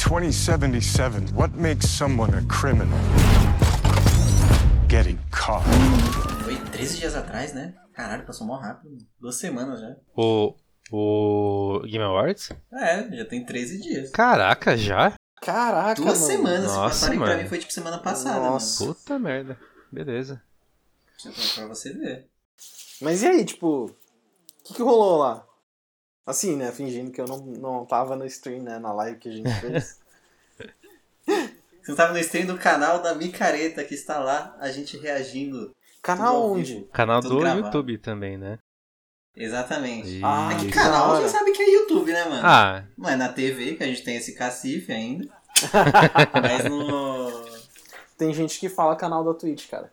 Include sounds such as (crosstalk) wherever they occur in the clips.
2077, what makes someone a criminal? Getting caught. Foi 13 dias atrás, né? Caralho, passou mó rápido. Duas semanas já. O, o Game Awards? É, já tem 13 dias. Caraca, já? Caraca, Duas mano. semanas. Nossa, Passaram e pra mano. mim foi tipo semana passada, Nossa. mano. Puta merda. Beleza. Pra, pra você ver. Mas e aí, tipo, o que, que rolou lá? Assim, né? Fingindo que eu não, não tava no stream, né? Na live que a gente fez. (laughs) Você não tava no stream do canal da Micareta que está lá, a gente reagindo. Canal onde? Canal Tudo do gravado. YouTube também, né? Exatamente. Ah, É que canal já sabe que é YouTube, né, mano? Ah, Não é na TV, que a gente tem esse cacife ainda. (laughs) Mas no. Tem gente que fala canal da Twitch, cara.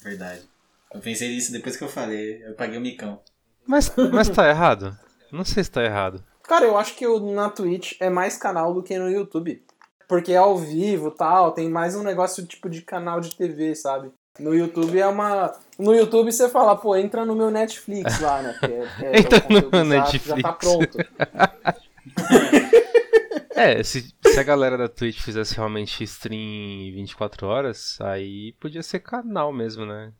Verdade. Eu pensei nisso depois que eu falei. Eu paguei o micão. mas, mas tá errado? Não sei se tá errado. Cara, eu acho que o- na Twitch é mais canal do que no YouTube. Porque é ao vivo tal, tem mais um negócio tipo de canal de TV, sabe? No YouTube é uma. No YouTube você fala, pô, entra no meu Netflix (laughs) lá, né? É- é- (laughs) Entra no meu já- Já Netflix. tá pronto. (laughs) É, se, se a galera da Twitch fizesse realmente stream 24 horas, aí podia ser canal mesmo, né?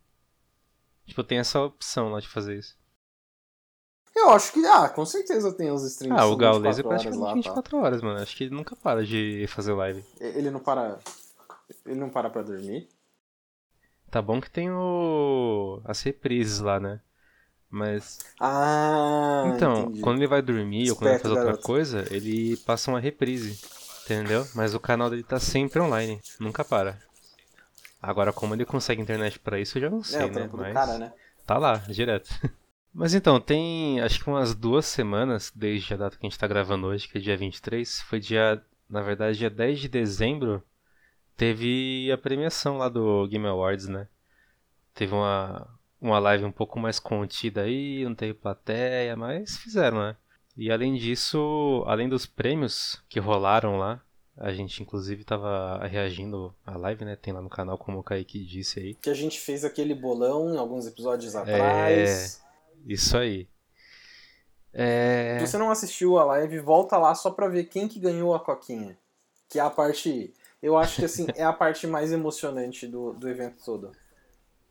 Tipo, tem essa opção lá de fazer isso. Eu acho que, ah, com certeza tem os streams. Ah, o Gaules é 24 horas praticamente lá, 24 horas, mano. Acho que ele nunca para de fazer live. tá? Ele não para. Ele não para pra dormir. Tá bom que tem o. as reprises lá, né? Mas. Ah, Então, entendi. quando ele vai dormir ou quando ele vai Esperto, fazer outra garoto. coisa, ele passa uma reprise. Entendeu? Mas o canal dele tá sempre online. Nunca para. Agora, como ele consegue internet pra isso, eu já não É, sei, o né? Mas cara, né? tá lá, direto. (laughs) Mas então, tem acho que umas duas semanas desde a data que a gente tá gravando hoje, que é dia 23. Foi dia. Na verdade, dia 10 de dezembro. Teve a premiação lá do Game Awards, né? Teve uma, uma live um pouco mais contida aí, não teve plateia, mas fizeram, né? E além disso, além dos prêmios que rolaram lá, a gente inclusive tava reagindo à live, né? Tem lá no canal, como o Kaique disse aí. Que a gente fez aquele bolão em alguns episódios atrás. Isso aí. É. Se você não assistiu a live, volta lá só pra ver quem que ganhou a coquinha. Que é a parte. Eu acho que assim, é a parte mais emocionante do, do evento todo.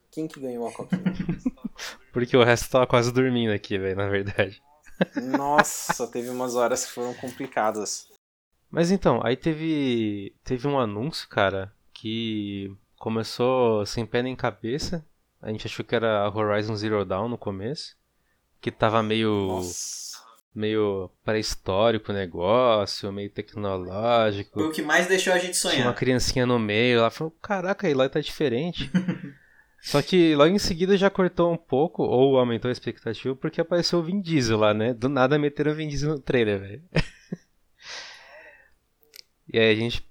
Quem que ganhou a coquinha? (laughs) Porque o resto tava quase dormindo aqui, velho, na verdade. (laughs) Nossa, teve umas horas que foram complicadas. Mas então, aí teve. Teve um anúncio, cara, que começou sem pé nem cabeça. A gente achou que era Horizon Zero Dawn no começo. Que tava meio. Nossa. meio pré-histórico o negócio, meio tecnológico. Foi o que mais deixou a gente Tinha uma sonhar. criancinha no meio, ela falou, caraca, aí lá tá diferente. (laughs) Só que logo em seguida já cortou um pouco, ou aumentou a expectativa, porque apareceu o Vin Diesel lá, né? Do nada meteram o Vin Diesel no trailer, velho. (laughs) e aí a gente.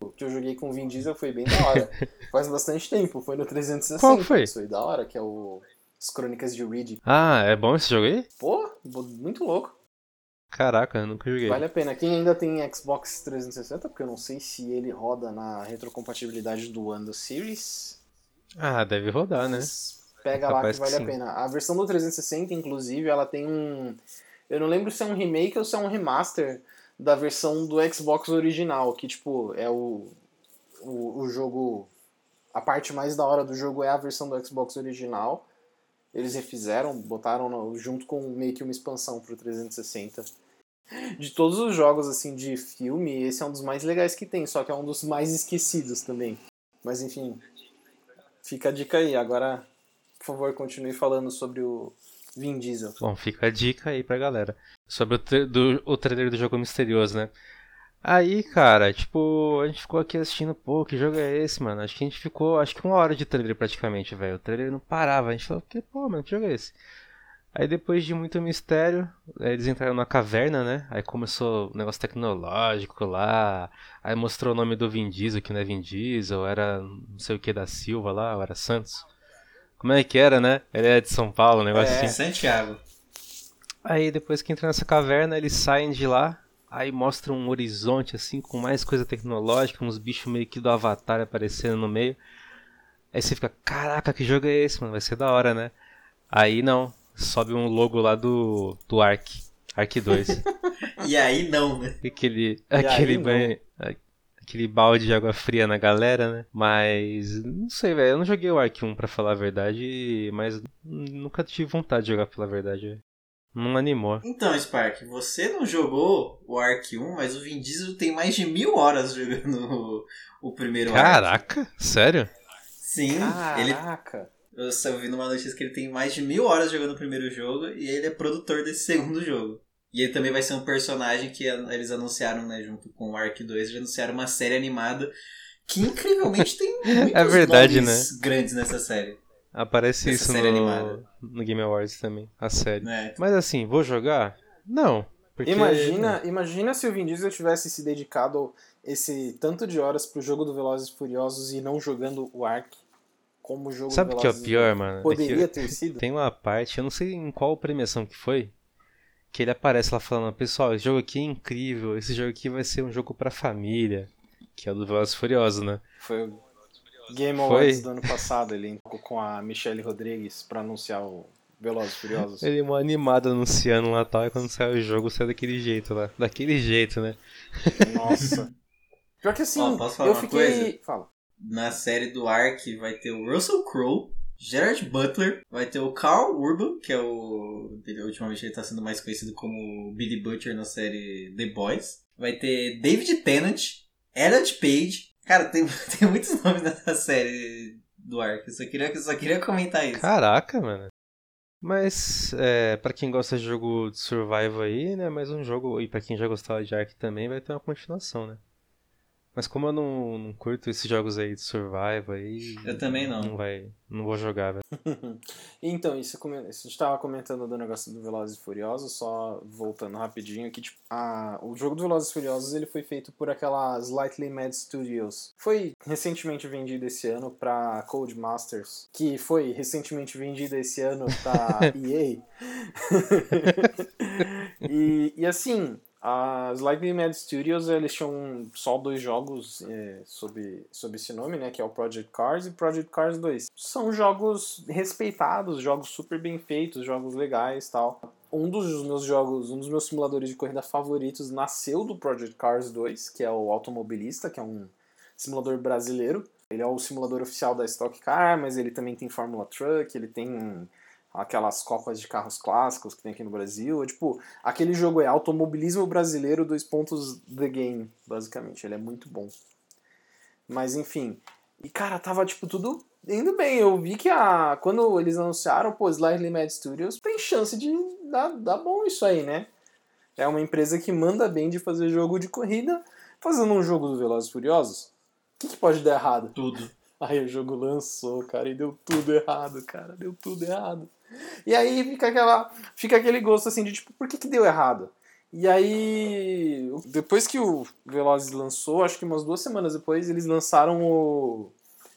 O que eu joguei com o Vin Diesel foi bem da hora. (laughs) Faz bastante tempo, foi no 360. Qual foi? Foi da hora, que é o. As Crônicas de Reed. Ah, é bom esse jogo aí? Pô, muito louco. Caraca, eu nunca joguei. Vale a pena. Quem ainda tem Xbox 360, porque eu não sei se ele roda na retrocompatibilidade do One do Series, Ah, deve rodar, né? pega lá Capaz que que vale a sim. pena. A versão do 360, inclusive, ela tem um. Eu não lembro se é um remake ou se é um remaster da versão do Xbox original, que tipo, é o, o, o jogo. A parte mais da hora do jogo é a versão do Xbox original. Eles refizeram, botaram junto com meio que uma expansão pro 360. De todos os jogos assim de filme, esse é um dos mais legais que tem, só que é um dos mais esquecidos também. Mas enfim, fica a dica aí. Agora, por favor, continue falando sobre o Vin Diesel. Bom, fica a dica aí pra galera. Sobre o, tra- do, o trailer do jogo misterioso, né? Aí, cara, tipo, a gente ficou aqui assistindo, pô, que jogo é esse, mano? Acho que a gente ficou, acho que uma hora de trailer praticamente, velho. O trailer não parava. A gente falou, que, pô, mano, que jogo é esse? Aí depois de muito mistério, eh, eles entraram na caverna, né? Aí começou o negócio tecnológico lá. Aí mostrou o nome do Vin Diesel, que não é Vin Diesel, era não sei o que da Silva lá, ou era Santos. Como é que era, né? Ele é de São Paulo, um negócio É. assim. Santiago. Aí depois que entra nessa caverna, eles saem de lá, aí mostra um horizonte assim com mais coisa tecnológica, uns bichos meio que do Avatar aparecendo no meio. Aí você fica, caraca, que jogo é esse, mano? Vai ser da hora, né? Aí não, sobe um logo lá do, do Ark, Ark 2. (laughs) E aí não, né? Aquele, aquele banho. Aquele balde de água fria na galera, né? Mas. Não sei, velho. Eu não joguei o Ark 1 pra falar a verdade, mas nunca tive vontade de jogar pela verdade. velho. Não animou. Então, Spark, você não jogou o Ark 1, mas o Vin Diesel tem mais de mil horas jogando o, o primeiro Ark. Caraca, sério? Sim, ele, Caraca. eu só vi numa notícia que ele tem mais de mil horas jogando o primeiro jogo e ele é produtor desse segundo jogo. E ele também vai ser um personagem que eles anunciaram, né, junto com o Ark 2, eles anunciaram uma série animada que incrivelmente tem (laughs) muitos É verdade, nomes grandes nessa série. Aparece Essa isso série no, animada. no Game Awards também, a série. Né? Mas assim, vou jogar? Não. Porque... Imagina, imagina se o Vin Diesel tivesse se dedicado esse tanto de horas pro jogo do Velozes e Furiosos e não jogando o Ark como o jogo Sabe do o que é o pior, mano? É Poderia que ter sido. tem uma parte, eu não sei em qual premiação que foi, que ele aparece lá falando, pessoal, esse jogo aqui é incrível, esse jogo aqui vai ser um jogo pra família, que é o do Velozes e Furiosos, né? Foi o Game Foi? Awards do ano passado, ele entrou com a Michelle Rodrigues pra anunciar o Velozes e Furiosos. Ele é uma animada anunciando lá tal, e quando sai o jogo sai daquele jeito lá. Daquele jeito, né? Nossa. (laughs) Pior que assim, Ó, posso falar eu uma fiquei. coisa? Fala. Na série do Ark vai ter o Russell Crowe, Gerard Butler, vai ter o Carl Urban, que é o. ele- ultimamente ele tá sendo mais conhecido como Billy Butcher na série The Boys. Vai ter David Tennant, Elliot Page. Cara, tem, (laughs) tem muitos nomes nessa série do Ark. Eu só queria, eu só queria comentar isso. Caraca, mano. Mas, é, pra quem gosta de jogo de survival aí, né, mais um jogo, e pra quem já gostava de Ark também, vai ter uma continuação, né? Mas como eu não, não curto esses jogos aí de survival aí... Eu também não. Não vai, não vou jogar, velho. (laughs) Então, isso, isso a gente tava comentando do negócio do Velozes e Furiosos, só voltando rapidinho que tipo, a, o jogo do Velozes e Furiosos ele foi feito por aquela Slightly Mad Studios. Foi recentemente vendido esse ano pra Codemasters, que foi recentemente vendido esse ano pra (laughs) EA. (laughs) e, e assim, a Slightly Mad Studios, eles tinham só dois jogos é, sob, sob esse nome, né? Que é o Project Cars e Project Cars 2. São jogos respeitados, jogos super bem feitos, jogos legais tal. Um dos meus jogos, um dos meus simuladores de corrida favoritos nasceu do Project Cars 2, que é o Automobilista, que é um simulador brasileiro. Ele é o simulador oficial da Stock Car, mas ele também tem Fórmula Truck, ele tem aquelas copas de carros clássicos que tem aqui no Brasil. É, tipo, aquele jogo é automobilismo brasileiro, dois pontos The Game, basicamente. Ele é muito bom. Mas enfim. E cara, tava tipo tudo indo bem. Eu vi que a quando eles anunciaram, pô, Slightly Mad Studios, tem chance de dar, dar bom isso aí, né? É uma empresa que manda bem de fazer jogo de corrida, fazendo um jogo do Velozes Furiosos. O que, que pode dar errado? Tudo. Aí o jogo lançou, cara, e deu tudo errado, cara, deu tudo errado. E aí fica aquela, fica aquele gosto assim de tipo, por que que deu errado? E aí, depois que o Velozes lançou, acho que umas duas semanas depois, eles lançaram o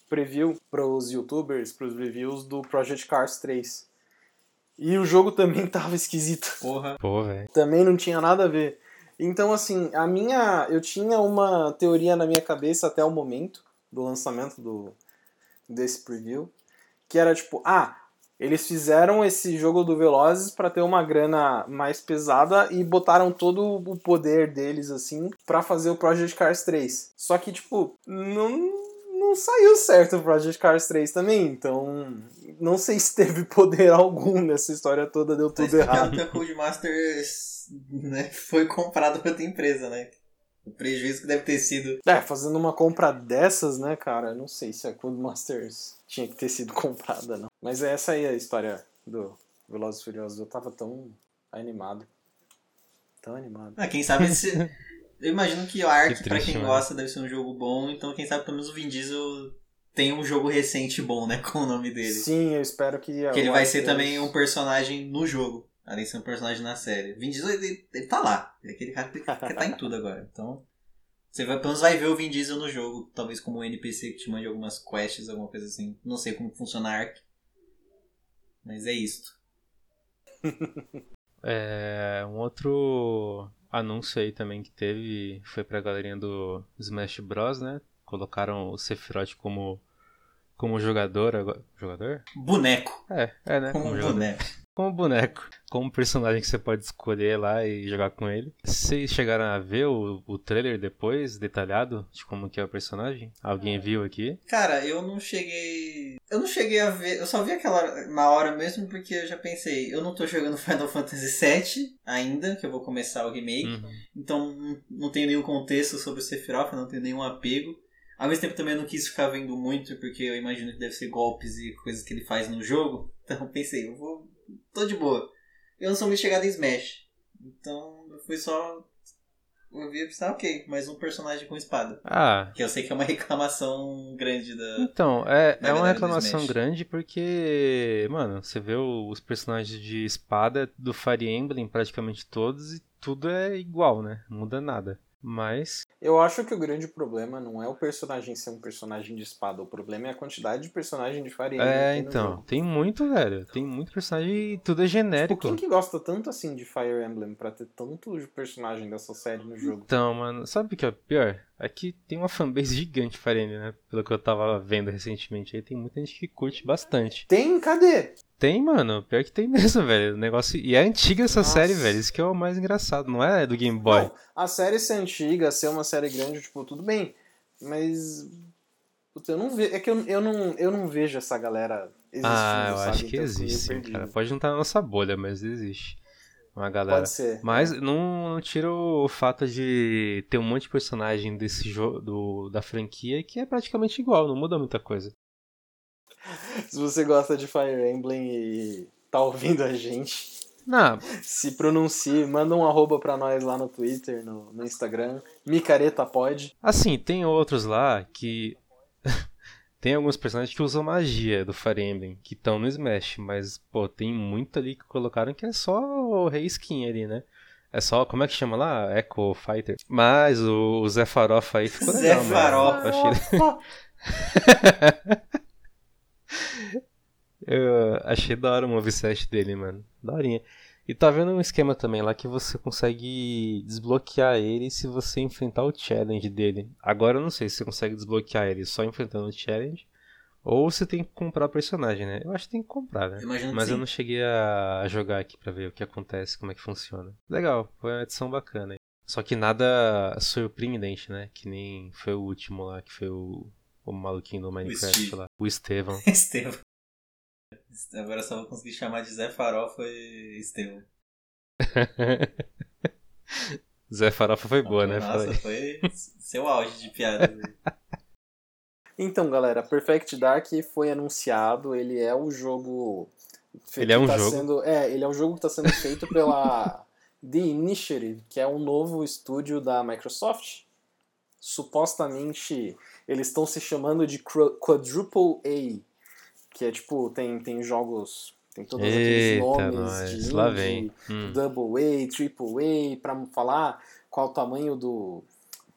preview pros youtubers, pros reviews do Project Cars 3. E o jogo também (laughs) tava esquisito Porra. Velho. também não tinha nada a ver. Então, assim, a minha. Eu tinha uma teoria na minha cabeça até o momento do lançamento do, desse preview, que era tipo, ah, eles fizeram esse jogo do Velozes para ter uma grana mais pesada e botaram todo o poder deles, assim, para fazer o Project Cars 3. Só que, tipo, não, não saiu certo o Project Cars 3 também, então não sei se teve (laughs) poder algum nessa história toda, deu tudo errado. explicado que a Codemasters né, foi comprada por outra empresa, né? O prejuízo que deve ter sido. É, fazendo uma compra dessas, né, cara? eu Não sei se a Codemasters tinha que ter sido (laughs) comprada, não. Mas é essa aí a história do Velozes e Furiosos. Eu tava tão animado. Tão animado. Ah, quem sabe se. (laughs) Eu imagino que o Ark, Que pra quem mano. gosta, deve ser um jogo bom. Então, quem sabe pelo menos o Vin Diesel tem um jogo recente bom, né? (laughs) Com o nome dele. Sim, eu espero que. Que ele vai ser também um Deus- personagem no jogo. Além de ser um personagem na série. Vin Diesel, ele, ele tá lá. Ele é aquele cara que que tá em tudo agora. Então. Você vai, pelo menos vai ver o Vin Diesel no jogo. Talvez como um NPC que te mande algumas quests, alguma coisa assim. Não sei como funciona a Ark. Mas é isto. (laughs) É, um outro anúncio aí também que teve foi pra galerinha do Smash Bros, né? Colocaram o Sephiroth como, como jogador agora. Jogador? Boneco. É, é, né? Como Como boneco. Como boneco, como personagem que você pode escolher lá e jogar com ele. Vocês chegaram a ver o, o trailer depois, detalhado, de como que é o personagem? Alguém viu aqui? Cara, eu não cheguei. Eu não cheguei a ver. Eu só vi aquela na hora mesmo porque eu já pensei, eu não tô jogando (laughs) Final Fantasy VII ainda, que eu vou começar o remake. Uhum. Então não- tenho nenhum contexto sobre o Sephiroth, não tenho nenhum apego. Ao mesmo tempo também eu não quis ficar vendo muito, porque eu imagino que deve ser golpes e coisas que ele faz no jogo. (laughs) Então pensei, eu vou. Tô de boa. Eu não sou muito chegado em Smash. Então eu fui só. Eu vi e pensei, ah, ok, mais um personagem com espada. Ah, Que eu sei que é uma (laughs) reclamação grande da. Então, é, Da é uma reclamação grande porque, mano, você vê os personagens de espada do Fire Emblem, praticamente todos, e tudo é igual, né? Não muda nada. Mas, Eu acho que o grande problema não é o personagem ser um personagem de espada, o problema é a quantidade de personagem de Fire Emblem é, então, tem muito, velho. Tem muito personagem e tudo é Tipo, genérico. quem que gosta tanto assim de Fire Emblem pra ter tanto de personagem dessa série no jogo? Então, mano, sabe o que é pior? É que tem uma fanbase gigante Emblem, né? Pelo que eu tava vendo recentemente aí, tem muita gente que curte bastante. Tem? Cadê? Tem, mano, pior que tem mesmo, (laughs) velho. O negócio. E é antiga essa Nossa. série, velho. Isso que é o mais engraçado, não é do Game Boy. Não, a série ser antiga, ser uma série grande, tipo, tudo bem. Mas. Puta, eu não vejo. É que eu, eu, não, eu não vejo essa galera existindo. Ah, eu sabe? acho que Então existe, cara. Pode não estar na nossa bolha, mas existe. Uma galera. Pode ser. Mas não, não tira o fato de ter um monte de personagem desse jogo da franquia que é praticamente igual, não muda muita coisa. (laughs) Se você gosta de Fire Emblem e tá ouvindo a gente, Não, (laughs) se pronuncie, manda um arroba pra nós lá no Twitter, no, no Instagram. Micareta pode. assim, tem outros lá que. (laughs) tem alguns personagens que usam magia do Fire Emblem, que estão no Smash, mas, pô, tem muito ali que colocaram que é só o reskin ali, né? É só, como é que chama lá? Echo Fighter. Mas o, o Zé Farofa aí ficou Zé legal, mano. Farofa. Eu achei (laughs) Eu achei da hora o moveset dele, mano. Daorinha. E tá vendo um esquema também lá que você consegue desbloquear ele se você enfrentar o challenge dele. Agora eu não sei se você consegue desbloquear ele só enfrentando o challenge ou se tem que comprar o personagem, né? Eu acho que tem que comprar, né? Imagino Mas eu não cheguei a jogar aqui pra ver o que acontece, como é que funciona. Legal, foi uma edição bacana. Só que nada surpreendente, né? Que nem foi o último lá, que foi o, o maluquinho do Minecraft Steve. lá. O Estevão. (laughs) Estevão. Agora só vou conseguir chamar de Zé Farofa e Estevão. (laughs) Zé Farofa foi boa, né? Fala Nossa, foi seu auge de piada. (laughs) Então, galera, Perfect Dark foi anunciado. Ele é o jogo. Ele é um tá jogo. Sendo, é, ele é um jogo que está sendo feito pela (laughs) The Initiative, que é um novo estúdio da Microsoft. Supostamente eles estão se chamando de Qu- Quadruple A, que é tipo, tem, tem jogos. Tem todos aqueles nomes nós. de Lá indie, vem. Hum. Double A, Triple A, pra falar qual o tamanho do,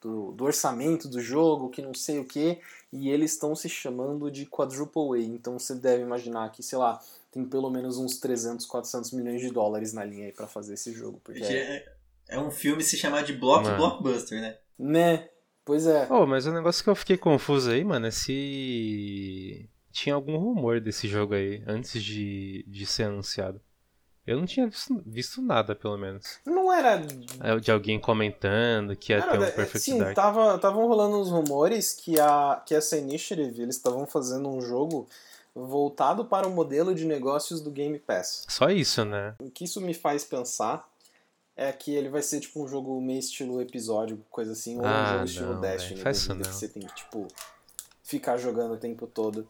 do, do orçamento do jogo, que não sei o que, e eles estão se chamando de Quadruple A. Então você deve imaginar que, sei lá, tem pelo menos uns 300, 400 milhões de dólares na linha aí pra fazer esse jogo. Porque é, É, é um filme se chamar de Block Mano. Blockbuster, né? né? Pois é. Oh, mas o negócio que eu fiquei confuso aí, mano, é se tinha algum rumor desse jogo aí antes de, de ser anunciado. Eu não tinha visto, visto nada, pelo menos. Não era. É, De alguém comentando que ia ter Cara, um Perfect sim, Dark. tava estavam rolando uns rumores que a que essa Initiative eles estavam fazendo um jogo voltado para o modelo de negócios do Game Pass. Só isso, né? O que isso me faz pensar é que ele vai ser tipo um jogo meio estilo episódio, coisa assim, ou um Ah, jogo estilo não, Destiny, velho, faz isso não. que você tem que tipo ficar jogando o tempo todo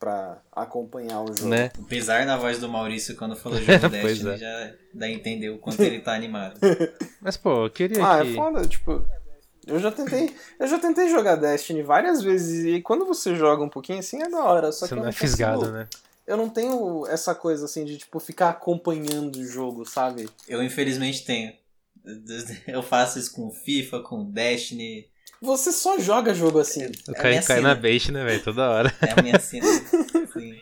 pra acompanhar o jogo. Né? O pesar na voz do Maurício quando falou (laughs) jogo Pois Destiny é. já dá a entender o quanto (laughs) ele tá animado. Mas, pô, eu queria Ah, que... é foda, tipo, eu já tentei, eu já tentei jogar Destiny várias vezes e quando você joga um pouquinho assim é da hora, só Você que eu não é consigo- fisgado, né? Eu não tenho essa coisa assim de tipo ficar acompanhando o jogo, sabe? Eu infelizmente tenho. (laughs) Eu faço isso com FIFA, com Destiny. Você só joga jogo assim. Eu É a caí, minha caí na bait, né, velho? Toda hora. É a minha cena. Sim.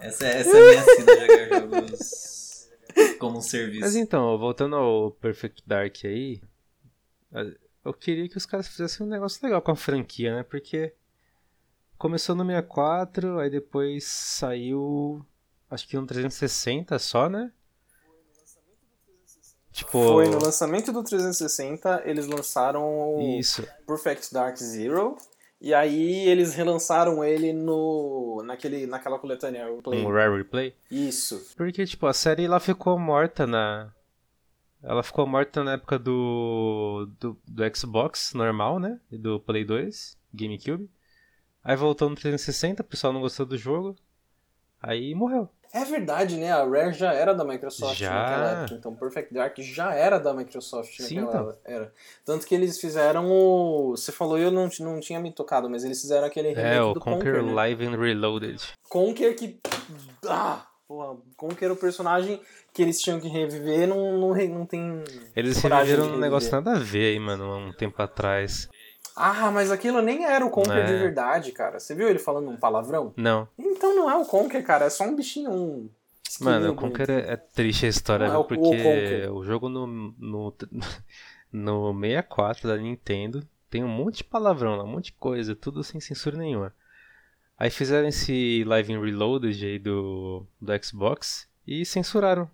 Essa, essa é a minha cena, jogar jogos como um serviço. Mas então, voltando ao Perfect Dark aí, eu queria que os caras fizessem um negócio legal com a franquia, né? Porque começou no 64, aí depois saiu acho que no 360 só, né? Tipo, Foi no lançamento do 360, eles lançaram o isso. Perfect Dark Zero. E aí eles relançaram ele no naquele, naquela coletânea Play. Um Rare Replay. Isso. Porque, tipo, a série lá ficou morta na. Ela ficou morta na época do, do, do Xbox normal, né? E do Play 2, GameCube. Aí voltou no 360, o pessoal não gostou do jogo. Aí morreu. É verdade, né? A Rare já era da Microsoft Já. naquela época. Então Perfect Dark já era da Microsoft Sim, naquela então. era. Tanto que eles fizeram o. Você falou eu não, não tinha me tocado, mas eles fizeram aquele remake É, o do Conquer Conquer, né? Live and Reloaded. Conquer que. Ah! Porra, Conquer, o personagem que eles tinham que reviver, não, não, não tem. Eles reviveram um negócio nada a ver aí, mano, há um tempo atrás. Ah, mas aquilo nem era o Conquer É. de verdade, cara. Você viu ele falando um palavrão? Não. Então não é o Conquer, cara. É só um bichinho, um. Mano, o Conquer é, é triste a história, Não é o- o porque Conquer. o jogo no, no, (laughs) no 64 da Nintendo tem um monte de palavrão lá, um monte de coisa, tudo sem censura nenhuma. Aí fizeram esse Live in Reloaded aí do, do Xbox e censuraram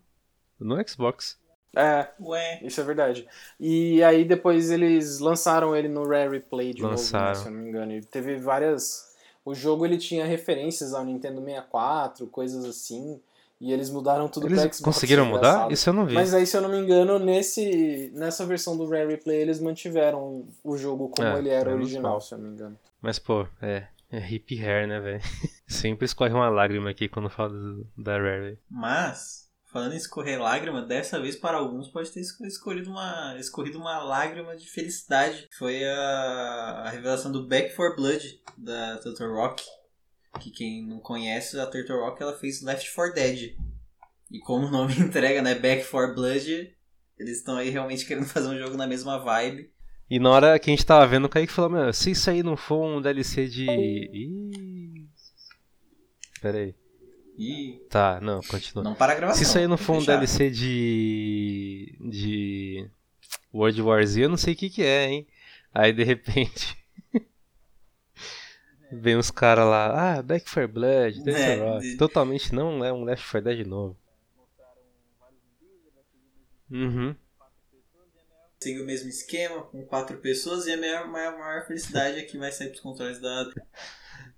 no Xbox. É, Ué, Isso é verdade. E aí depois eles lançaram ele no Rare Replay de Lançaram. novo, né, se eu não me engano. E teve várias. O jogo ele tinha referências ao Nintendo 64, coisas assim. E eles mudaram tudo pra Eles Xbox. conseguiram mudar? engraçado. Isso eu não vi. Mas aí, se eu não me engano, nesse, nessa versão do Rare Replay eles mantiveram o jogo como É, ele era original, se eu não me engano. Mas, pô, é. É hip hair, né, velho? (laughs) Sempre escorre uma lágrima aqui quando falo do- da Rare. mas, falando em escorrer lágrima, dessa vez para alguns pode ter esco- escolhido uma, escorrido uma lágrima de felicidade. Foi a, a revelação do Back for Blood da Turtle Rock. Que quem não conhece, a Turtle Rock ela fez Left 4 Dead. E como o nome (laughs) entrega, né? Back for Blood, eles estão aí realmente querendo fazer um jogo na mesma vibe. E na hora que a gente tava vendo, o Kaique falou, meu, se isso aí não for um DLC de. Ih. Pera aí. E Tá, não, continua. não para a gravação. se isso aí não for um deixar. DLC de. de. World War Z, eu não sei o que que é, hein? Aí de repente. (laughs) Vem os caras lá, ah, Back 4 Blood, Death É, Rock. de- Totalmente não é um Left 4 Dead novo. Uhum. Segue o mesmo esquema, com quatro pessoas, e a minha maior, maior felicidade é que vai sair pros controles da.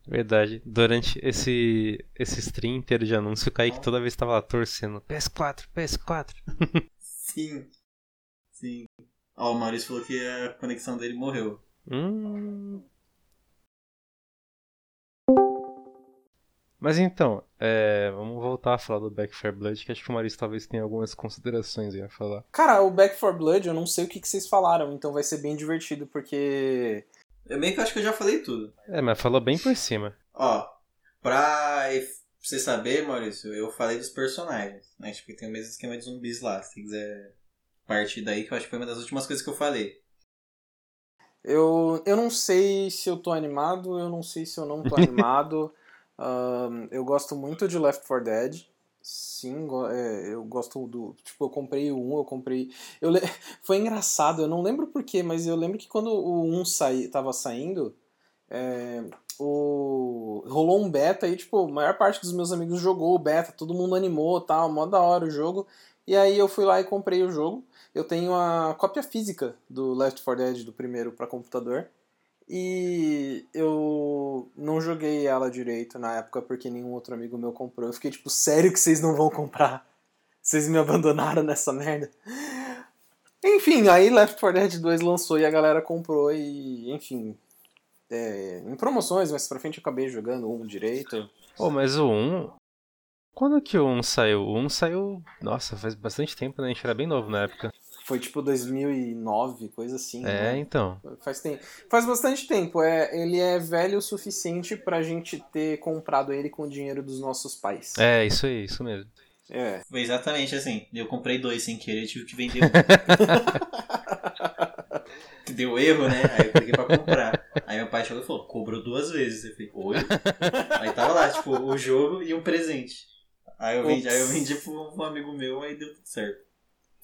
Verdade. Durante esse, esse stream inteiro de anúncio, o Kaique toda vez tava lá torcendo. PS4, PS4. Sim. Sim. Ó, o Maurício falou que a conexão dele morreu. Hum. Mas então, é, vamos voltar a falar do Back 4 Blood, que acho que o Maurício talvez tenha algumas considerações aí a falar. Cara, o Back 4 Blood, eu não sei o que, que vocês falaram, então vai ser bem divertido, porque. Eu meio que acho que eu já falei tudo. É, mas falou bem por cima. Ó, pra você saber, Maurício, eu falei dos personagens, né? Tipo, tem o mesmo esquema de zumbis lá. Se você quiser partir daí, que eu acho que foi uma das últimas coisas que eu falei. Eu, eu não sei se eu tô animado, eu não sei se eu não tô (laughs) animado. Ahn, eu gosto muito de Left 4 Dead. Sim, é, eu gosto do. Tipo, eu comprei o 1, eu comprei. Eu (laughs) Foi engraçado, eu não lembro porquê, mas eu lembro que quando o 1 saí, tava saindo, é, o... rolou um beta e, tipo, a maior parte dos meus amigos jogou o beta, todo mundo animou tal, mó da hora o jogo. E aí eu fui lá e comprei o jogo. Eu tenho a cópia física do Left 4 Dead do primeiro para computador. E eu não joguei ela direito na época porque nenhum outro amigo meu comprou. Eu fiquei tipo, sério que vocês não vão comprar? Vocês me abandonaram nessa merda? Enfim, aí Left 4 Dead 2 lançou e a galera comprou e, enfim, é, em promoções, mas pra frente eu acabei jogando um direito. Pô, mas o 1. Quando que o 1 saiu? O 1 saiu. Nossa, faz bastante tempo, né? A gente era bem novo na época. Foi tipo 2009, coisa assim. É, né? então. Faz, tempo. Faz bastante tempo. É, ele é velho o suficiente pra gente ter comprado ele com o dinheiro dos nossos pais. É, isso aí, isso mesmo. É. Foi exatamente assim. Eu comprei dois sem querer, tive que vender um. Que (laughs) Deu erro, né? Aí eu peguei pra comprar. Aí meu pai chegou e falou, cobrou duas vezes. Eu falei, oi? Aí tava lá, tipo, o jogo e um presente. Aí eu vendi, aí eu vendi pra um amigo meu, aí deu tudo certo.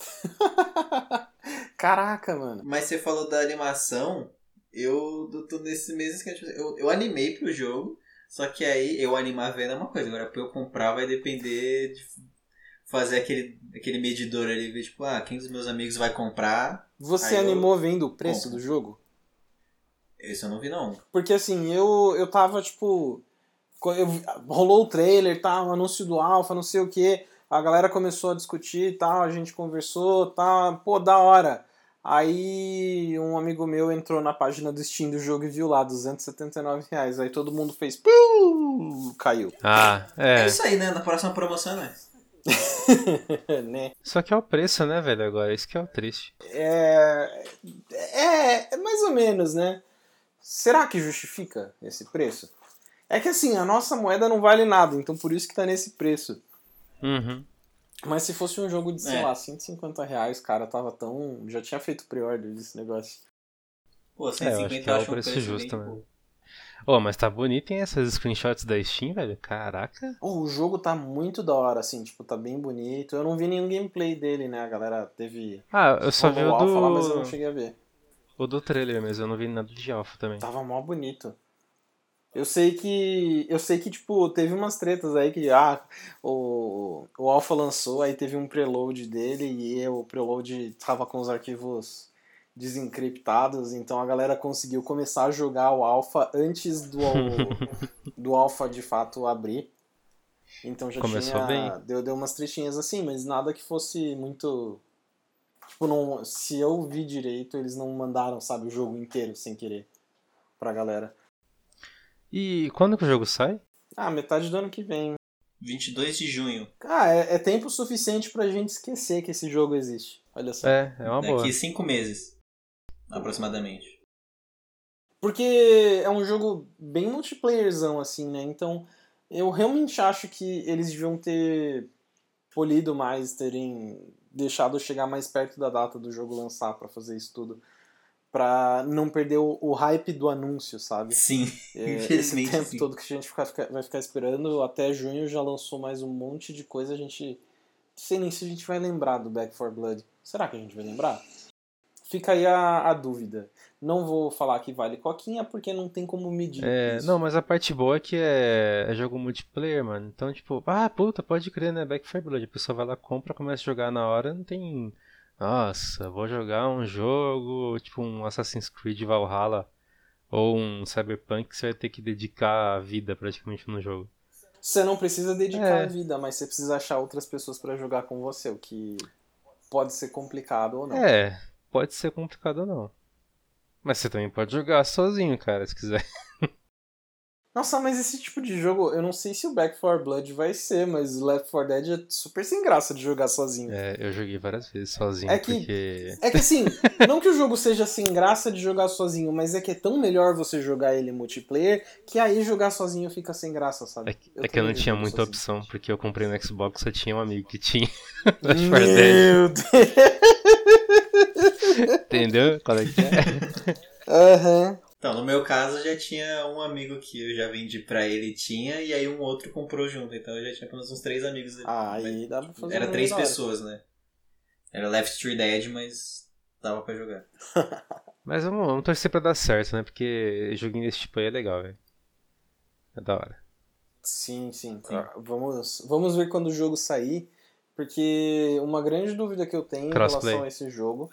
(laughs) Caraca, mano. Mas você falou da animação, eu tô nesse mesmo esquema. tipo, Eu, eu animei pro jogo, Só que aí eu animar a venda é uma coisa, agora pra eu comprar vai depender de fazer aquele, aquele medidor ali, ver tipo, ah, quem dos meus amigos vai comprar? Você Aí eu animou vendo o preço do jogo? Esse eu não vi não. Porque assim, eu, eu tava tipo. eu rolou o trailer, tá, o anúncio do Alpha, não sei o que. A galera começou a discutir e tal, a gente conversou, tá, pô, da hora. Aí um amigo meu entrou na página do Steam do jogo e viu lá, 279 reais. Aí todo mundo fez. Pum! Caiu. Ah, É. é. isso aí, né? Na próxima promoção, né? (laughs) né? Só que é o preço, né, velho, agora. Isso que é o triste. É, é, é mais ou menos, né? Será que justifica esse preço? É que assim, a nossa moeda não vale nada, então por isso que tá nesse preço. Uhum. Mas se fosse um jogo de, sei É. lá, 150 reais, cara, tava tão. Já tinha feito pre-order desse negócio. Pô, É, eu 150 acho que é o preço preço justo, né? pô. Ô, mas tá bonito, hein, essas screenshots da Steam, velho? Caraca. Oh, o jogo tá muito da hora, assim, tipo, tá bem bonito. Eu não vi nenhum gameplay dele, né? A galera teve. Ah, eu só vi o alpha lá, mas eu não do. cheguei a ver. O do trailer mesmo, eu não vi nada de alpha também. Tava mó bonito. Eu sei que. Eu sei que, tipo, teve umas tretas aí que. Ah, o, o Alpha lançou, aí teve um preload dele e o preload tava com os arquivos desencriptados, então a galera conseguiu começar a jogar o Alpha antes do, (laughs) do Alpha de fato abrir. Então já Começou tinha. bem. Deu, deu umas trechinhas assim, mas nada que fosse muito. Tipo, não, se eu vi direito, eles não mandaram, sabe, o jogo inteiro sem querer pra galera. E quando que o jogo sai? Ah, metade do ano que vem. 22 de junho. Ah, é, é tempo suficiente pra gente esquecer que esse jogo existe. Olha só. É, é uma boa. Daqui 5 meses. Aproximadamente. Porque é um jogo bem multiplayerzão, assim, né? Então, eu realmente acho que eles deviam ter polido mais, terem deixado chegar mais perto da data do jogo lançar pra fazer isso tudo. Pra não perder o, o hype do anúncio, sabe? Sim. É, (laughs) esse Infelizmente, tempo sim. todo que a gente fica- fica- vai ficar esperando, até junho já lançou mais um monte de coisa, a gente. Não sei nem se a gente vai lembrar do Back 4 Blood. Será que a gente vai lembrar? Fica aí a, a dúvida. Não vou falar que vale coquinha, porque não tem como medir. É, isso. não, mas a parte boa é que é, é jogo multiplayer, mano. Então, tipo, ah, puta, pode crer, né? Back 4 Blood. A pessoa vai lá, compra, começa a jogar na hora, não tem. Nossa, vou jogar um jogo, tipo um Assassin's Creed Valhalla ou um Cyberpunk que você vai ter que dedicar a vida praticamente no jogo. Você não precisa dedicar É. a vida, mas você precisa achar outras pessoas pra jogar com você, o que pode ser complicado ou não. É, pode ser complicado ou não. Mas você também pode jogar sozinho, cara, se quiser. (laughs) Nossa, mas esse tipo de jogo, eu não sei se o Back 4 Blood vai ser, mas o Left 4 Dead é super sem graça de jogar sozinho. É, eu joguei várias vezes sozinho, É que- porque. É que assim, (laughs) não que o jogo seja sem graça de jogar sozinho, mas é que é tão melhor você jogar ele multiplayer que aí jogar sozinho fica sem graça, sabe? É, que- é que eu não tinha muita sozinho. opção, porque eu comprei no Xbox só tinha um amigo que tinha. (laughs) Left 4 Dead, Meu Deus! entendeu? Qual é que é? (laughs) Aham. Então, no meu caso, já tinha um amigo que eu já vendi pra ele tinha, e aí um outro comprou junto. Então eu já tinha pelo menos uns três amigos. Ah, aí dá pra fazer Era um três pessoas, né? Era Left 4 Dead, mas dava pra jogar. (laughs) Mas vamos, vamos torcer pra dar certo, né? Porque joguinho desse tipo aí é legal, velho. É da hora. Sim, sim. Sim. Vamos, vamos ver quando o jogo sair, porque uma grande dúvida que eu tenho em Crossplay. relação a esse jogo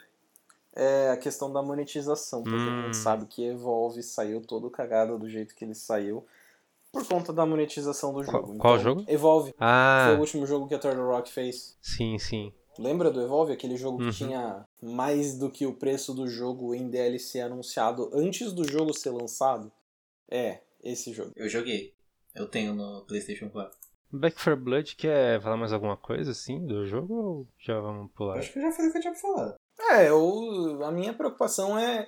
é a questão da monetização, porque a Hum. gente sabe que Evolve saiu todo cagado do jeito que ele saiu por conta da monetização do jogo. qual Então, jogo? Evolve. Foi Ah, o último jogo que a Turtle Rock fez. sim, sim. Lembra do Evolve? Aquele jogo que Uhum. tinha mais do que o preço do jogo em DLC anunciado antes do jogo ser lançado? É, esse jogo. Eu joguei. Eu tenho no PlayStation 4. Back 4 Blood quer falar mais alguma coisa assim do jogo ou já vamos pular? Acho que eu já falei o que eu tinha pra falar. É, eu, a minha preocupação é,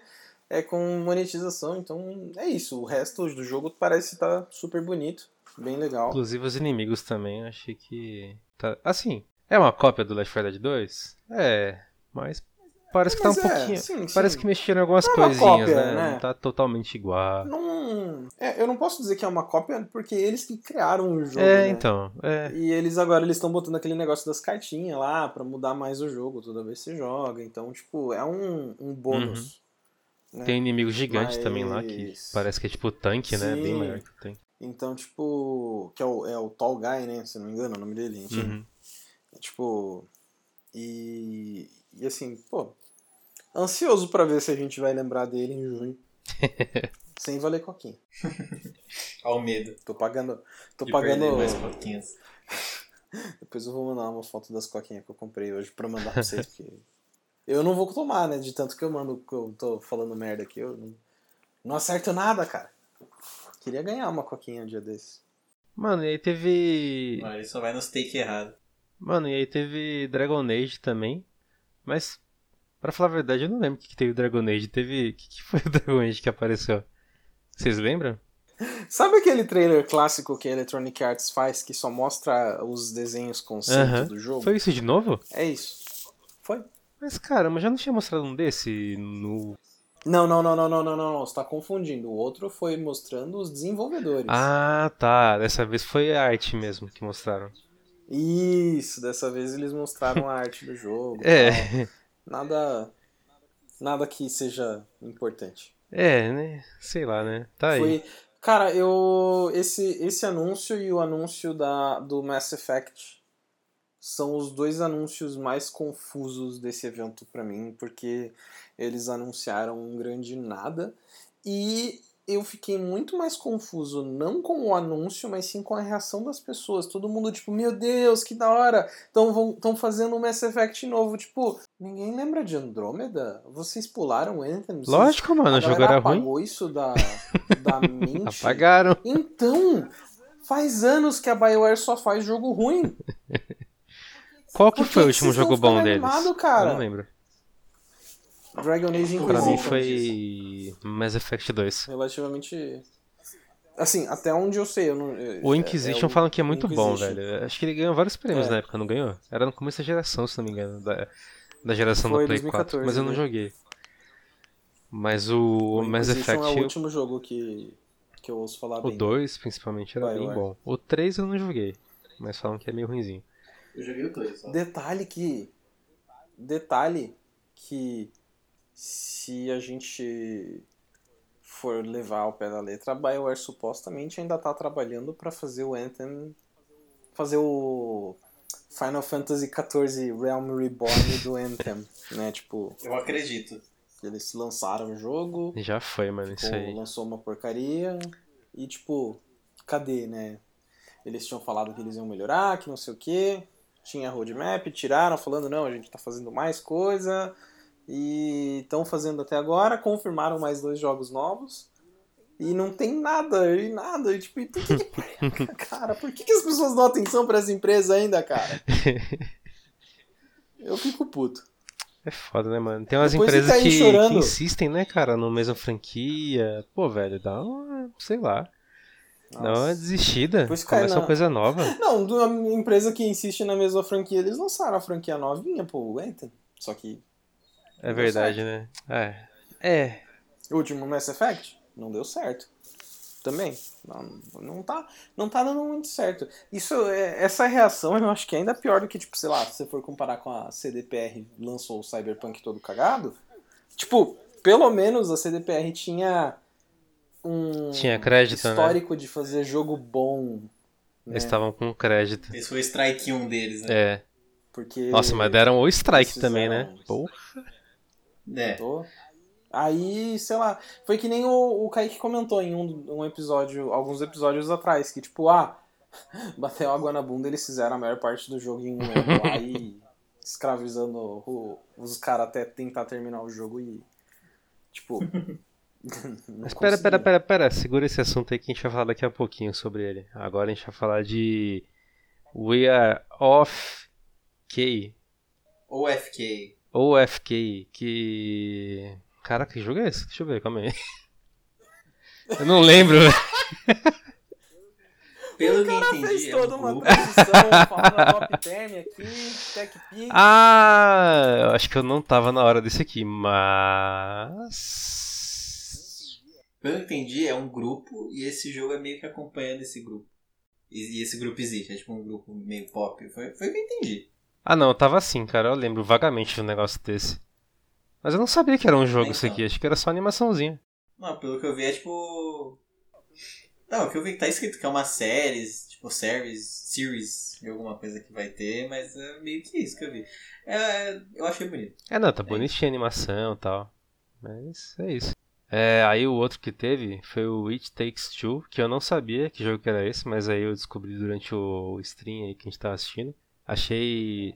é com monetização, então é isso. O resto do jogo parece estar super bonito, bem legal. Inclusive os inimigos também, achei que. Tá... Assim, é uma cópia do Left 4 Dead 2? É, mas parece que tá um Mas é, pouquinho. sim, Parece sim. que mexeram em algumas Não é coisinhas, cópia, né? né? Não tá totalmente igual. Não, é, eu não posso dizer que é uma cópia porque eles que criaram o jogo. é, né? então. É. E eles agora eles estão botando aquele negócio das cartinhas lá pra mudar mais o jogo toda vez que você joga. Então, tipo, é um, um bônus. né? Tem um inimigo gigante também lá que Mas- parece que é tipo tanque, né? Bem Sim. maior que o tanque. Então, tipo, que é o, é o Tall Guy, né? Se não me engano, é o nome dele. Uhum. Tipo, e, e assim, pô, ansioso pra ver se a gente vai lembrar dele em junho. (laughs) Sem valer coquinha. (laughs) Ao medo. Tô pagando. Tô de pagando. mais coquinhas. (laughs) Depois eu vou mandar uma foto das coquinhas que eu comprei hoje pra mandar pra vocês, porque. Eu não vou tomar, né? De tanto que eu mando, que eu tô falando merda aqui, eu não, não acerto nada, cara. Queria ganhar uma coquinha um dia desses. Mano, e aí teve. Mas ele só vai nos take errado. Mano, e aí teve Dragon Age também. Mas, pra falar a verdade, eu não lembro o que, que teve o Dragon Age. Teve. O que, que foi o (laughs) Dragon Age que apareceu? Vocês lembram? Sabe aquele trailer clássico que a Electronic Arts faz que só mostra os desenhos conceito Aham. do jogo? Foi isso de novo? É isso. Foi? Mas caramba, já não tinha mostrado um desse no. Não, não, não, não, não, não, não, não. Você tá confundindo. O outro foi mostrando os desenvolvedores. Ah, tá. Dessa vez foi a arte mesmo que mostraram. Isso, dessa vez eles mostraram a arte do jogo. É. tal. (laughs) Nada. Nada que seja importante. É, né? Sei lá, né? Tá aí. Foi. Cara, eu. Esse, esse anúncio e o anúncio da, do Mass Effect são os dois anúncios mais confusos desse evento pra mim, porque eles anunciaram um grande nada. E eu fiquei muito mais confuso, não com o anúncio, mas sim com a reação das pessoas. Todo mundo, tipo, meu Deus, que da hora! Estão fazendo um Mass Effect novo. Tipo, ninguém lembra de Andrômeda? Vocês pularam Anthem? Lógico, mano, o jogo era ruim. apagou isso da, (laughs) da mente. Apagaram. Então, faz anos que a BioWare só faz jogo ruim. Qual que Por que foi o último jogo bom deles? animado, cara? Eu não lembro. Dragon Age Pra mim Inquisition. foi Mass Effect 2. Relativamente... Assim, até onde eu sei. Eu não, é- O é- Inquisition é o falam que é muito bom, Inquisition. velho. Acho que ele ganhou vários prêmios É. na época, não ganhou? Era no começo da geração, se não me engano, da, da geração Foi do Play 2014, 4. Mas eu não né? joguei. Mas o, O Mass Effect, é o último jogo que, que eu ouço falar o bem. 2 principalmente, era bem bom. O 3 eu não joguei, mas falam que é meio ruinzinho. Eu joguei o 2 só. Detalhe que. Detalhe que se a gente for levar ao pé da letra, a BioWare supostamente ainda tá trabalhando para fazer o Anthem. Fazer o Final Fantasy XIV Realm Reborn do Anthem, né? Tipo, Eu acredito. eles lançaram o jogo, Já foi, mano, isso Pô, aí. lançou uma porcaria e tipo, cadê, né? Eles tinham falado que eles iam melhorar, que não sei o que, tinha roadmap, tiraram falando não, a gente tá fazendo mais coisa e estão fazendo até agora, confirmaram mais dois jogos novos e não tem nada, e nada, e tipo, e por que, que (laughs) cara, por que, que as pessoas dão atenção pra essa empresa ainda, cara? Eu fico puto. É foda, né, mano? Tem umas Depois empresas que, que insistem, né, cara, no mesma franquia. Pô, velho, dá uma, sei lá, dá uma desistida. Depois Começa na- uma coisa nova. Não, uma empresa que insiste na mesma franquia, eles lançaram a franquia novinha, pô, Anthem. Só que É verdade, né? É. É. o último Mass Effect não deu certo. Também. Não, não, tá, não tá dando muito certo. Isso, é- essa reação eu acho que é ainda pior do que, tipo, sei lá, se você for comparar com a CDPR lançou o Cyberpunk todo cagado. Tipo, pelo menos a CDPR tinha um Tinha crédito, né? histórico de fazer jogo bom. né? Eles estavam com crédito. Esse foi o Strike 1 deles, né? É. Porque Nossa, mas deram o strike também, né? Pô. É. Tô. Aí, sei lá, foi que nem o, o Kaique comentou em um, um episódio, alguns episódios atrás, que tipo, ah, (laughs) bateu água na bunda, eles fizeram a maior parte do jogo em um ano lá (laughs) e escravizando o- os caras até tentar terminar o jogo e. Tipo. (laughs) Mas pera, pera, pera, pera. Segura esse assunto aí que a gente vai falar daqui a pouquinho sobre ele. Agora a gente vai falar de. We are off K. Ou FK. Ou FK. Que. Caraca, que jogo é esse? Deixa eu ver, calma aí. (laughs) Eu não lembro, velho. Pelo O que eu cara entendi, fez é toda um uma transição, falando top term aqui, tech pick. Ah, eu acho que eu não tava na hora desse aqui, mas. Pelo que eu entendi, é um grupo e esse jogo é meio que acompanhando esse grupo. E, e esse grupo existe, é tipo um grupo meio pop. Foi, foi o que eu entendi. Ah, não, tava assim, cara. Eu lembro vagamente de um negócio desse. Mas eu não sabia que era um jogo isso Então. aqui. Acho que era só animaçãozinha. Não, pelo que eu vi é tipo. Não, o que eu vi que tá escrito que é uma série, tipo, series, series alguma coisa que vai ter, mas é meio que isso que eu vi. É, eu achei bonito. É, não, tá É bonitinha a animação e tal. Mas é isso. É, aí o outro que teve foi o It Takes Two, que eu não sabia que jogo que era esse, mas aí eu descobri durante o stream aí que a gente tava assistindo. Achei.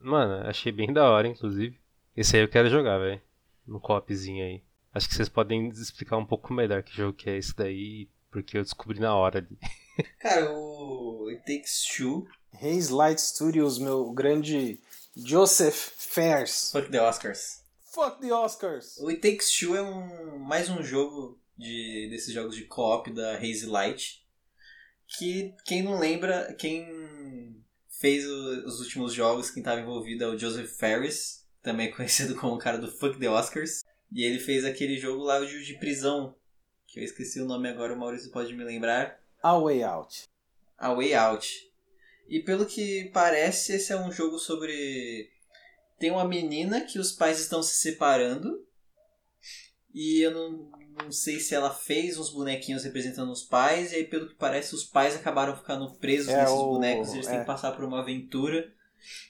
Mano, achei bem da hora, inclusive. Esse aí eu quero jogar, velho. No copzinho aí. Acho que vocês podem explicar um pouco melhor que jogo que é esse daí, porque eu descobri na hora ali. (laughs) Cara, o It Takes Two, Reis Light Studios, meu grande Joseph Fairs. fuck the Oscars. Fuck the Oscars! O It Takes Two é um, mais um jogo de, desses jogos de co-op da Hazy Light. Que quem não lembra, quem fez o- os últimos jogos, quem estava envolvido é o Joseph Ferris, também (laughs) conhecido como o cara do Fuck the Oscars. E ele fez aquele jogo lá de prisão, que eu esqueci o nome agora, o Maurício pode me lembrar. A Way Out. A Way Out. E pelo que parece, esse é um jogo sobre. Tem uma menina que os pais estão se separando. E eu não, não sei se ela fez uns bonequinhos representando os pais. E aí, pelo que parece, os pais acabaram ficando presos É nesses o- bonecos. E eles têm é. que passar por uma aventura.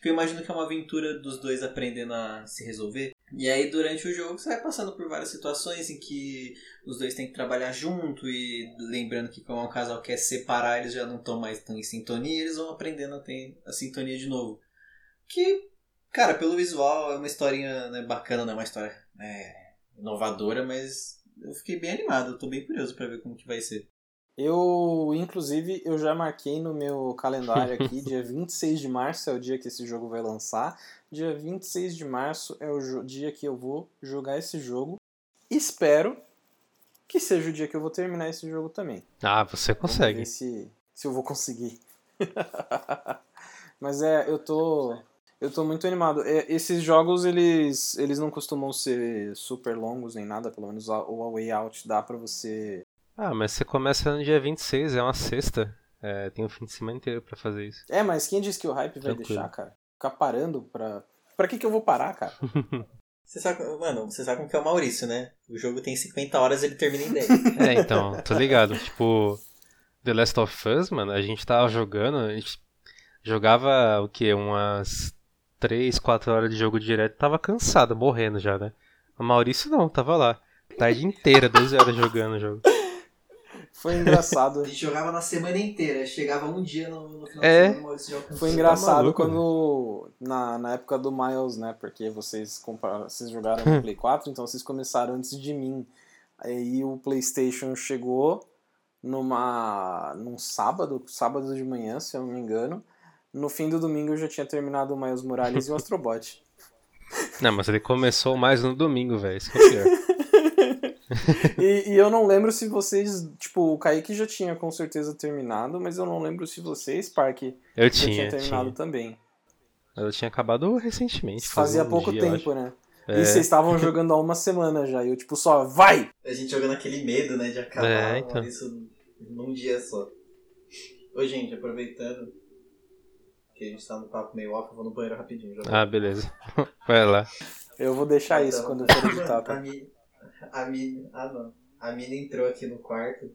Que eu imagino que é uma aventura dos dois aprendendo a se resolver. E aí, durante o jogo, você vai passando por várias situações em que os dois têm que trabalhar junto e lembrando que como é um casal que quer separar, eles já não estão mais tão em sintonia, eles vão aprendendo a ter a sintonia de novo. Que, cara, pelo visual é uma historinha né, bacana, não é uma história né, inovadora, mas eu fiquei bem animado, eu tô bem curioso pra ver como que vai ser. Eu, inclusive, eu já marquei no meu calendário aqui, (laughs) dia 26 de março é o dia que esse jogo vai lançar. Dia 26 de março é o dia que eu vou jogar esse jogo. Espero que seja o dia que eu vou terminar esse jogo também. Ah, você consegue. se, se eu vou conseguir. (laughs) Mas é, eu tô. Eu tô muito animado. É, esses jogos, eles, eles não costumam ser super longos nem nada, pelo menos o A Way Out dá pra você. Ah, mas você começa no dia 26, é uma sexta. É, tem o fim de semana inteiro pra fazer isso. É, mas quem disse que o hype vai Tranquilo. deixar, cara? Ficar parando pra. Pra que, que eu vou parar, cara? (laughs) Você sabe, mano, você sabe como que é o Maurício, né? O jogo tem 50 horas ele termina em 10. (laughs) É, então, tô ligado. Tipo, The Last of Us, mano, a gente tava jogando, a gente jogava o quê? Umas 3, 4 horas de jogo direto, tava cansado, morrendo já, né? O Maurício não, tava lá. Tarde inteira, 12 horas jogando o jogo. Foi engraçado. (laughs) A gente jogava na semana inteira, chegava um dia no, no final É. de semana o Maurício já. Foi Tá engraçado maluco, quando. Na, na época do Miles, né? Porque vocês, compraram, vocês jogaram no (laughs) Play 4, então vocês começaram antes de mim. Aí o PlayStation chegou numa num sábado, sábado de manhã, se eu não me engano. No fim do domingo eu já tinha terminado o Miles Morales e o (laughs) Astrobot. Não, mas ele começou mais no domingo, velho. Isso que é o pior. E, e eu não lembro se vocês. Tipo, o Kaique já tinha com certeza terminado, mas eu não lembro se vocês, Park, Eu já tinha, tinha terminado tinha. também. Eu tinha acabado recentemente. Fazia um pouco dia, tempo, né? acho. E vocês estavam jogando há uma semana já. E eu, tipo, só, vai! A gente jogando aquele medo, né, de acabar É, então. isso num dia só. Ô, gente, aproveitando que a gente tá no papo meio off, eu vou no banheiro rapidinho. Já. Ah, beleza. (laughs) Vai lá. Eu vou deixar isso Então, quando eu for editar, (laughs) tá? A mina, ah não. A mina entrou aqui no quarto,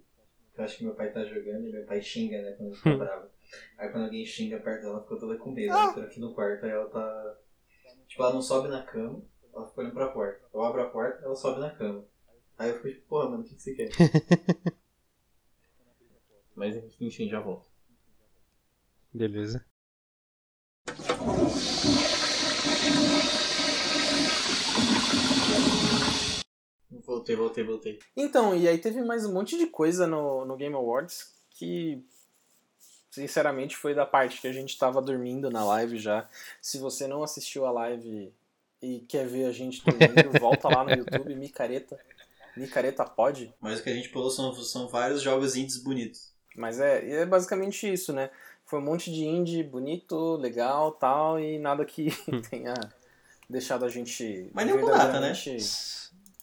que eu acho que meu pai tá jogando, e meu pai xinga, né, quando ele tá bravo. Aí quando alguém xinga perto dela, ela ficou toda com medo. Ela entrou aqui no quarto, aí ela tá. Tipo, ela não sobe na cama, ela fica olhando pra porta. Eu abro a porta, ela sobe na cama. Aí eu fico tipo, porra, mano, o que, que você quer? (laughs) Mas enfim, já volto. Beleza. Voltei, voltei, voltei. Então, e aí teve mais um monte de coisa no, no Game Awards que, sinceramente, foi da parte que a gente tava dormindo na live já. Se você não assistiu a live e quer ver a gente dormindo, (laughs) volta lá no YouTube, Micareta. Micareta pode. Mas o que a gente pulou são, são vários jogos indies bonitos. Mas é, é basicamente isso, né? Foi um monte de indie bonito, legal tal, e nada que (laughs) tenha deixado a gente Mas nem com data, né?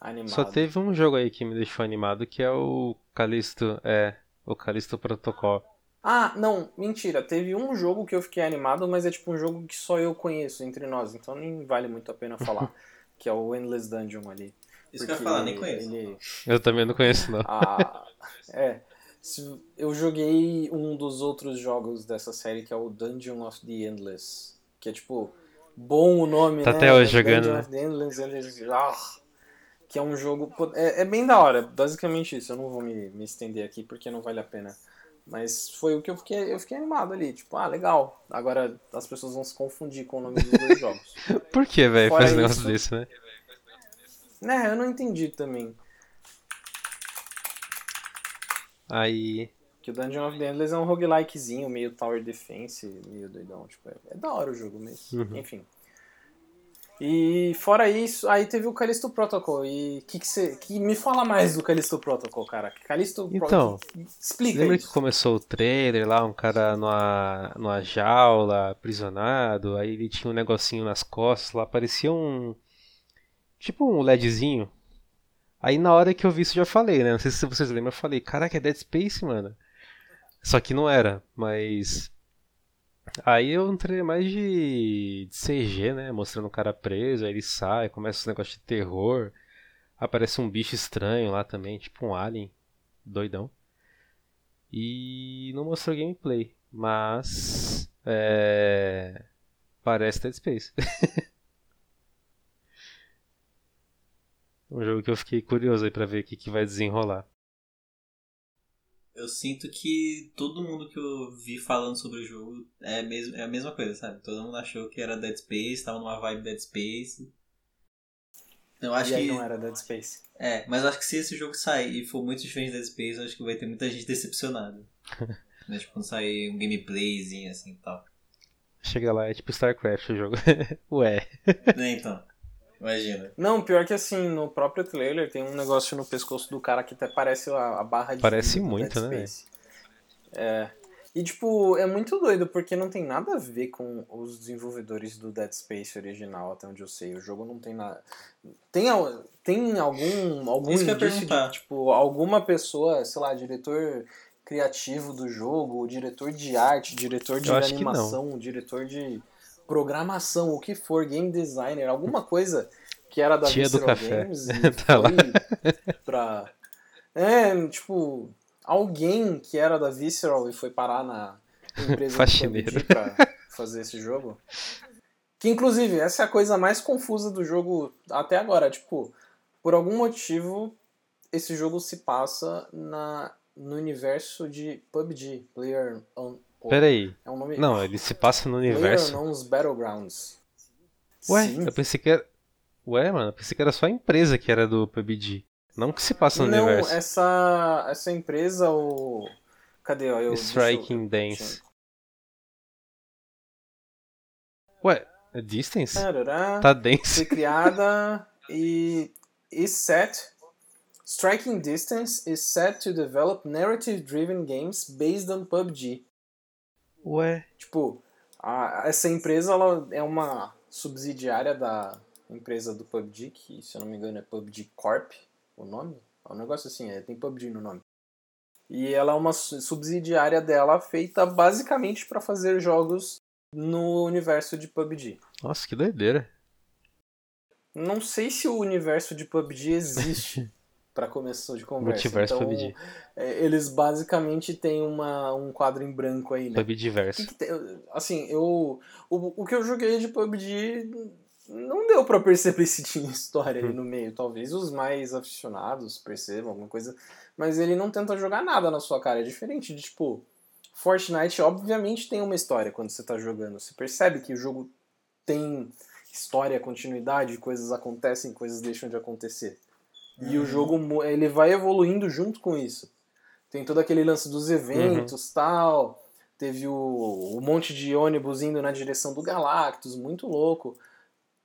Animado. Só teve um jogo aí que me deixou animado, que é o Callisto, é, o Callisto Protocol. Ah, não, mentira. Teve um jogo que eu fiquei animado, mas é tipo um jogo que só eu conheço entre nós, então nem vale muito a pena falar. (laughs) que é o Endless Dungeon ali. Isso que eu ia falar, nem conheço. Ele, Eu também não conheço, não. a, é. Se- Eu joguei um dos outros jogos dessa série, que é o Dungeon of the Endless. Que é tipo, bom o nome, Tá né? até hoje Dungeon jogando, né? of the Endless, Endless ah, que é um jogo. É, é bem da hora, basicamente isso. Eu não vou me, me estender aqui porque não vale a pena. Mas foi o que eu fiquei, eu fiquei animado ali. Tipo, ah, legal. Agora as pessoas vão se confundir com o nome dos dois jogos. (laughs) Por que, velho, faz um negócio desse, né? né, eu não entendi também. Aí. Que o Dungeon of the Endless é um roguelikezinho, meio Tower Defense, meio doidão. Tipo, é, é da hora o jogo mesmo. Uhum. Enfim. E fora isso, aí teve o Callisto Protocol. E que que você. Que me fala mais do Callisto Protocol, cara. Callisto Então, Protocol. Explica Lembra isso. que começou o trailer lá, um cara numa, numa jaula, aprisionado, aí ele tinha um negocinho nas costas lá, parecia um. Tipo um LEDzinho. Aí na hora que eu vi isso eu já falei, né? Não sei se vocês lembram, eu falei, caraca, é Dead Space, mano. Só que não era, mas. Aí eu entrei mais de, de CG, né? Mostrando o cara preso, aí ele sai, começa esse negócio de terror. Aparece um bicho estranho lá também, tipo um alien, doidão. E não mostrou gameplay, mas é, parece Dead Space. (laughs) um jogo que eu fiquei curioso aí pra ver o que, que vai desenrolar. Eu sinto que todo mundo que eu vi falando sobre o jogo é, mesmo, é a mesma coisa, sabe? Todo mundo achou que era Dead Space, tava numa vibe Dead Space. Eu acho e aí que. não era Dead Space. É, mas eu acho que se esse jogo sair e for muito diferente de Dead Space, eu acho que vai ter muita gente decepcionada. (laughs) né? Tipo, quando sair um gameplayzinho assim e tal. Chega lá, é tipo StarCraft o jogo. (laughs) Ué. né, então. Imagina. Não, pior que assim, no próprio trailer tem um negócio no pescoço do cara que até parece a, a barra de Parece muito, Dead né, Space. É. E tipo, é muito doido, porque não tem nada a ver com os desenvolvedores do Dead Space original, até onde eu sei. O jogo não tem nada. Tem, tem algum, algum Isso que eu ia indício de, perguntar. tipo, alguma pessoa, sei lá, diretor criativo do jogo, diretor de arte, diretor de animação, diretor de programação, o que for, game designer, alguma coisa que era da Tia do Visceral café. Games e (laughs) Tá lá. pra... É, tipo, alguém que era da Visceral e foi parar na empresa do Faxineiro. Pra fazer esse jogo. Que inclusive, essa é a coisa mais confusa do jogo até agora. Tipo, por algum motivo, esse jogo se passa na, no universo de PUBG. Player on, Pera aí. É um nome. Não, ele se passa no universo. PlayerUnknown's Battlegrounds. Ué, Sim. eu pensei que era. Ué, mano, eu pensei que era só a empresa que era do PUBG. Não que se passa no Não, universo. essa, essa empresa, o. Cadê? Ó, eu, Striking eu- Dance. Ué, é Distance? Tarará. Tá dense. Foi criada e is set. Striking Distance is set to develop narrative-driven games based on PUBG. Ué, Tipo, a- essa empresa ela é uma subsidiária da empresa do PUBG, que se eu não me engano é PUBG Corp, o nome? É um negócio assim, é, tem PUBG no nome. E ela é uma su- subsidiária dela feita basicamente para fazer jogos no universo de PUBG. nossa, que doideira. Não sei se o universo de PUBG existe (laughs) para começo de conversa. Multiverso então, PUBG. é, eles basicamente têm uma, um quadro em branco aí, né? PUBG verso. Que que assim, eu. O, o que eu joguei de PUBG não deu pra perceber se tinha história ali no meio. Talvez os mais aficionados percebam alguma coisa. Mas ele não tenta jogar nada na sua cara. É diferente de, tipo. Fortnite, obviamente, tem uma história quando você tá jogando. Você percebe que o jogo tem história, continuidade, coisas acontecem, coisas deixam de acontecer. E o jogo mu- ele vai evoluindo junto com isso. Tem todo aquele lance dos eventos tal. Teve o, o monte de ônibus indo na direção do Galactus, muito louco.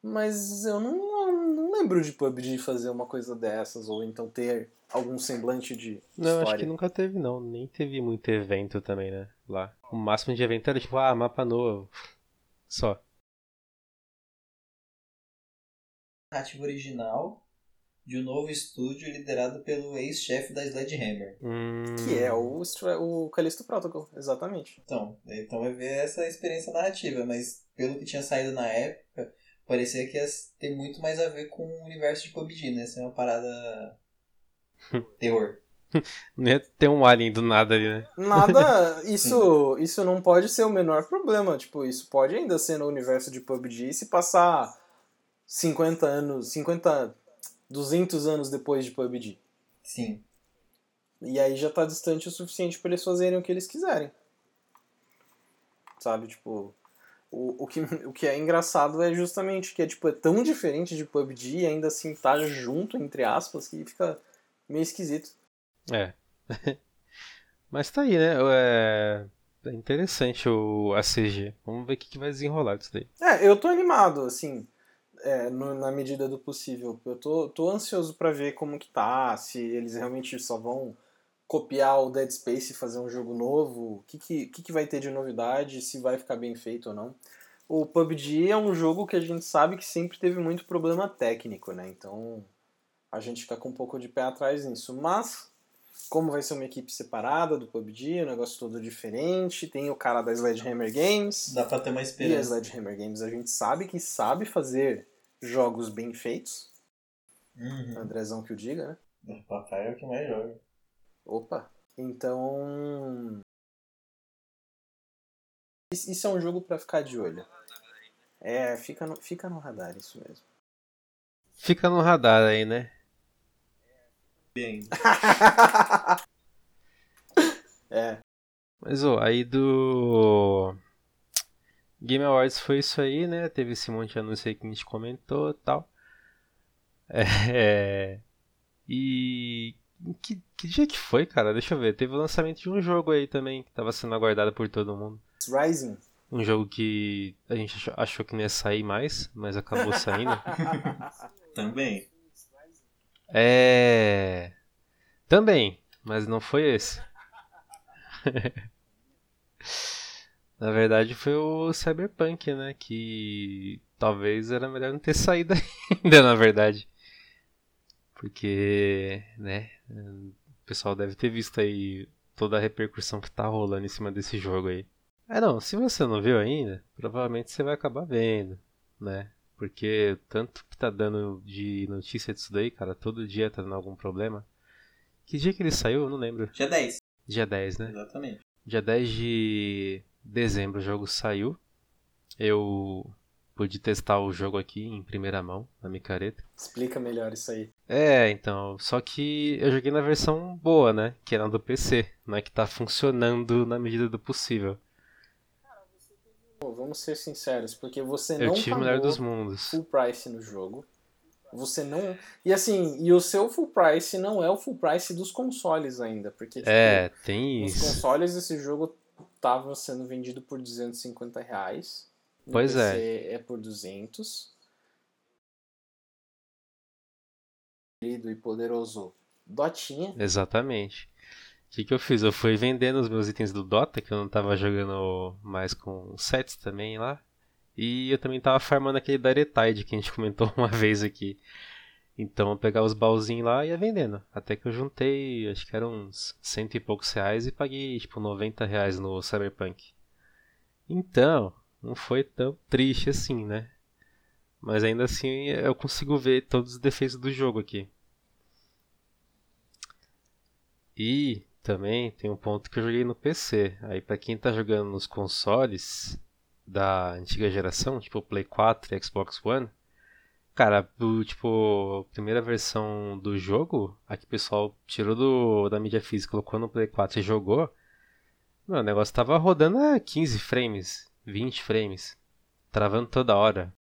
Mas eu não, não lembro de PUBG fazer uma coisa dessas, ou então ter algum semblante de Não, acho história. que nunca teve, não. Nem teve muito evento também, né? Lá. O máximo de evento era tipo, ah, mapa novo. Só. Narrativa original de um novo estúdio liderado pelo ex-chefe da Sledgehammer. Hum... Que é o, o Callisto Protocol, exatamente. Então, então vai ver essa experiência narrativa, mas pelo que tinha saído na época, parecia que ia ter muito mais a ver com o universo de PUBG, né? Ser uma parada (laughs) terror. Não ia ter um alien do nada ali, né? Nada, (laughs) isso, isso não pode ser o menor problema. Tipo, isso pode ainda ser no universo de PUBG se passar 50 anos, 50, 200 anos depois de PUBG. Sim. E aí já tá distante o suficiente para eles fazerem o que eles quiserem. Sabe, tipo, o, o, que, (laughs) o que é engraçado é justamente que é, tipo, é tão diferente de PUBG e ainda assim tá junto, entre aspas, que fica meio esquisito. É. (laughs) Mas tá aí, né? É, é interessante o a CG. Vamos ver o que, que vai desenrolar disso daí. É, eu tô animado, assim, é, no- na medida do possível. Eu tô, tô ansioso pra ver como que tá, se eles realmente só vão copiar o Dead Space e fazer um jogo novo, o que, que, que, que vai ter de novidade, se vai ficar bem feito ou não. O PUBG é um jogo que a gente sabe que sempre teve muito problema técnico, né? Então a gente fica com um pouco de pé atrás nisso. Mas, como vai ser uma equipe separada do PUBG, um negócio todo diferente, tem o cara da Sledgehammer Games. Dá pra ter uma E a esperança. Sledgehammer Games a gente sabe que sabe fazer jogos bem feitos. Uhum. Andrezão que o diga, né? O papai é o que mais joga. Opa. Então. Isso é um jogo pra ficar de olho. É, fica no, fica no radar, isso mesmo. Fica no radar aí, né? Bem, (laughs) é. Mas, ó, aí do. Game Awards foi isso aí, né? Teve esse monte de anúncio aí que a gente comentou e tal. É. E. Que, que dia que foi, cara? Deixa eu ver. Teve o lançamento de um jogo aí também, que tava sendo aguardado por todo mundo. Rising. Um jogo que a gente achou, achou que não ia sair mais, mas acabou saindo. (laughs) também. É. Também, mas não foi esse. (laughs) Na verdade foi o Cyberpunk, né? Que talvez era melhor não ter saído (laughs) ainda, na verdade. Porque, né? O pessoal deve ter visto aí toda a repercussão que tá rolando em cima desse jogo aí. É não, se você não viu ainda, provavelmente você vai acabar vendo, né? Porque tanto que tá dando de notícia disso daí, cara, todo dia tá dando algum problema. Que dia que ele saiu? Eu não lembro. Dia 10. Dia 10, né? Exatamente. Dia 10 de dezembro o jogo saiu. Eu pude testar o jogo aqui em primeira mão, na micareta. Explica melhor isso aí. É, então, só que eu joguei na versão boa, né? Que é na do PC, não é que tá funcionando na medida do possível. Pô, vamos ser sinceros, porque você Eu não tive o pagou melhor dos mundos. full price no jogo. Você não. E assim, e o seu full price não é o full price dos consoles ainda. Porque, tipo, É, tem nos isso. consoles esse jogo tava sendo vendido por 250 reais. No Pois é. PC é por 200. Querido e poderoso Dotinha. Exatamente. O que, que eu fiz? Eu fui vendendo os meus itens do Dota, que eu não tava jogando mais com sets também lá. E eu também tava farmando aquele Daretide que a gente (laughs) comentou uma vez aqui. Então eu pegava os baúzinhos lá e ia vendendo. Até que eu juntei, acho que eram uns cento e poucos reais e paguei tipo 90 reais no Cyberpunk. Então, não foi tão triste assim, né? Mas ainda assim eu consigo ver todos os defeitos do jogo aqui. E também tem um ponto que eu joguei no PC. Aí pra quem tá jogando nos consoles da antiga geração, tipo Play 4 e Xbox One, cara, o, tipo, a primeira versão do jogo, a que o pessoal tirou do, da mídia física, colocou no Play 4 e jogou, meu, o negócio tava rodando a 15 frames, 20 frames, travando toda hora.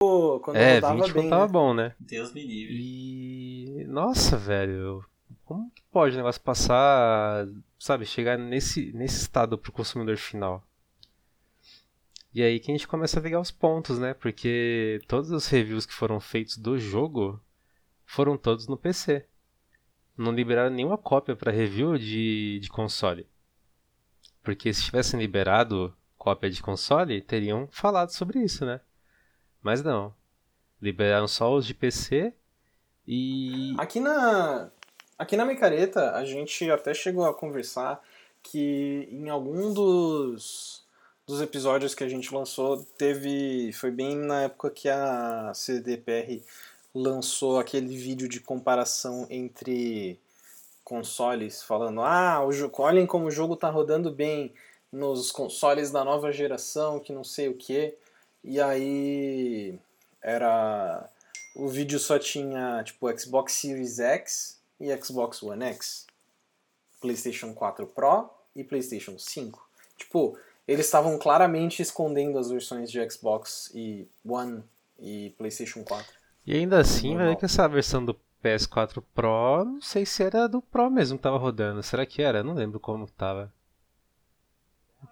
Pô, quando é, rodava 20 bem, não tava né? bom, né? Deus me livre. E. Nossa, velho. Como pode o negócio passar. Sabe, chegar nesse, nesse estado pro consumidor final? E aí que a gente começa a pegar os pontos, né? Porque todos os reviews que foram feitos do jogo foram todos no PC. Não liberaram nenhuma cópia para review de, de console. Porque se tivessem liberado cópia de console, teriam falado sobre isso, né? Mas não. Liberaram só os de PC e. Aqui na, aqui na Micareta, a gente até chegou a conversar que em algum dos, dos episódios que a gente lançou, teve. Foi bem na época que a CDPR lançou aquele vídeo de comparação entre consoles, falando: ah, o jogo, olhem como o jogo tá rodando bem nos consoles da nova geração, que não sei o que. E aí era. O vídeo só tinha tipo Xbox Series X e Xbox One X, PlayStation 4 Pro e PlayStation 5. Tipo, eles estavam claramente escondendo as versões de Xbox e One e PlayStation 4. E ainda assim, velho, que essa versão do PS4 Pro, não sei se era do Pro mesmo que tava rodando. Será que era? Não lembro como tava.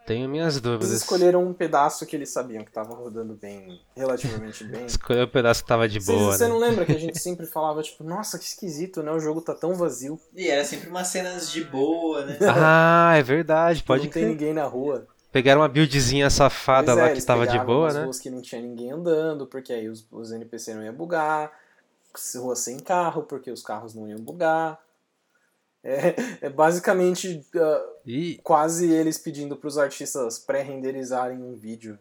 Tenho minhas Eles dúvidas. escolheram um pedaço que eles sabiam que estava rodando bem, relativamente bem. (laughs) Escolheu o pedaço que tava de boa, Você né? não lembra que a gente (laughs) sempre falava, tipo, nossa, que esquisito, né? O jogo tá tão vazio. E era sempre umas cenas de boa, né? (laughs) Ah, é verdade, pode não tem ninguém na rua. Pegaram uma buildzinha safada Pois é, lá que eles tava de boa, né? ruas que não tinha ninguém andando, porque aí os, os NPC não iam bugar. Rua sem carro, porque os carros não iam bugar. É, é basicamente E quase eles pedindo pros artistas pré-renderizarem um vídeo.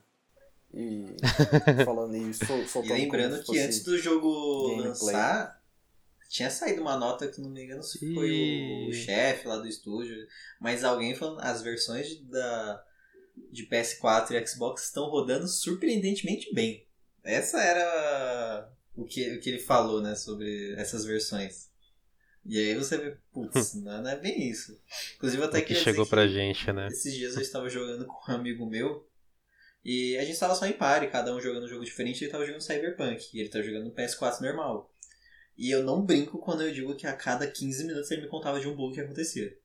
E (laughs) falando isso, E soltando lembrando que fosse- antes do jogo gameplay. lançar, tinha saído uma nota que, se não me engano, se foi o chefe lá do estúdio, mas alguém falando, as versões de- da, de PS4 e Xbox estão rodando surpreendentemente bem. Essa era o que, o que ele falou, né, sobre essas versões. E aí você vê, putz, (laughs) não não é bem isso. Inclusive até que queria chegou pra que gente, né? esses dias eu estava jogando com um amigo meu e a gente tava só em pare, cada um jogando um jogo diferente. Ele tava jogando Cyberpunk e ele tava jogando no PS4 normal. E eu não brinco quando eu digo que a cada 15 minutos ele me contava de um bug que acontecia.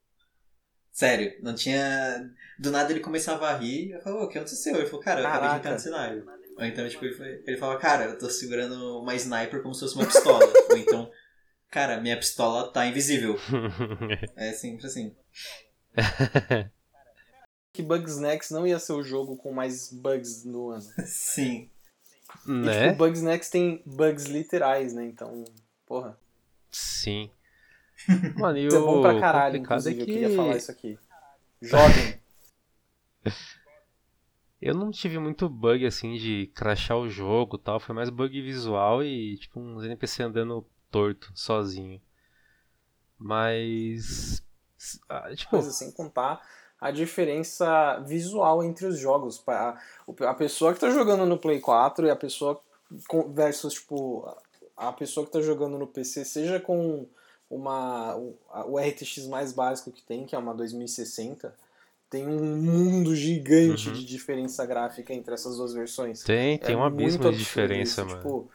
Sério, não tinha. Do nada ele começava a rir. Eu falava, o que aconteceu? Ele falou, cara, eu acabei de entrar no cenário. Ou então, tipo, ele, foi- ele falava, cara, eu tô segurando uma sniper como se fosse uma pistola. Ou então, cara, minha pistola tá invisível. (laughs) É sempre assim. que Bugsnax não ia ser o jogo com mais bugs no ano. Sim. E, né? tipo, Bugsnax tem bugs literais, né? Então, porra. Sim. (laughs) Mano, e Isso é bom pra o caralho, inclusive. é Eu que queria falar isso aqui. Joguem. (laughs) eu não tive muito bug assim de crashar o jogo e tal. Foi mais bug visual e tipo uns NPC andando torto, sozinho. Mas. ah, Tipo, coisa, sem contar a diferença visual entre os jogos. A pessoa que tá jogando no Play 4 e a pessoa versus, tipo, a pessoa que tá jogando no PC, seja com uma, o RTX mais básico que tem, que é uma 2060, tem um mundo gigante Uhum. de diferença gráfica entre essas duas versões. tem, tem É um abismo de diferença, isso, mano. Tipo,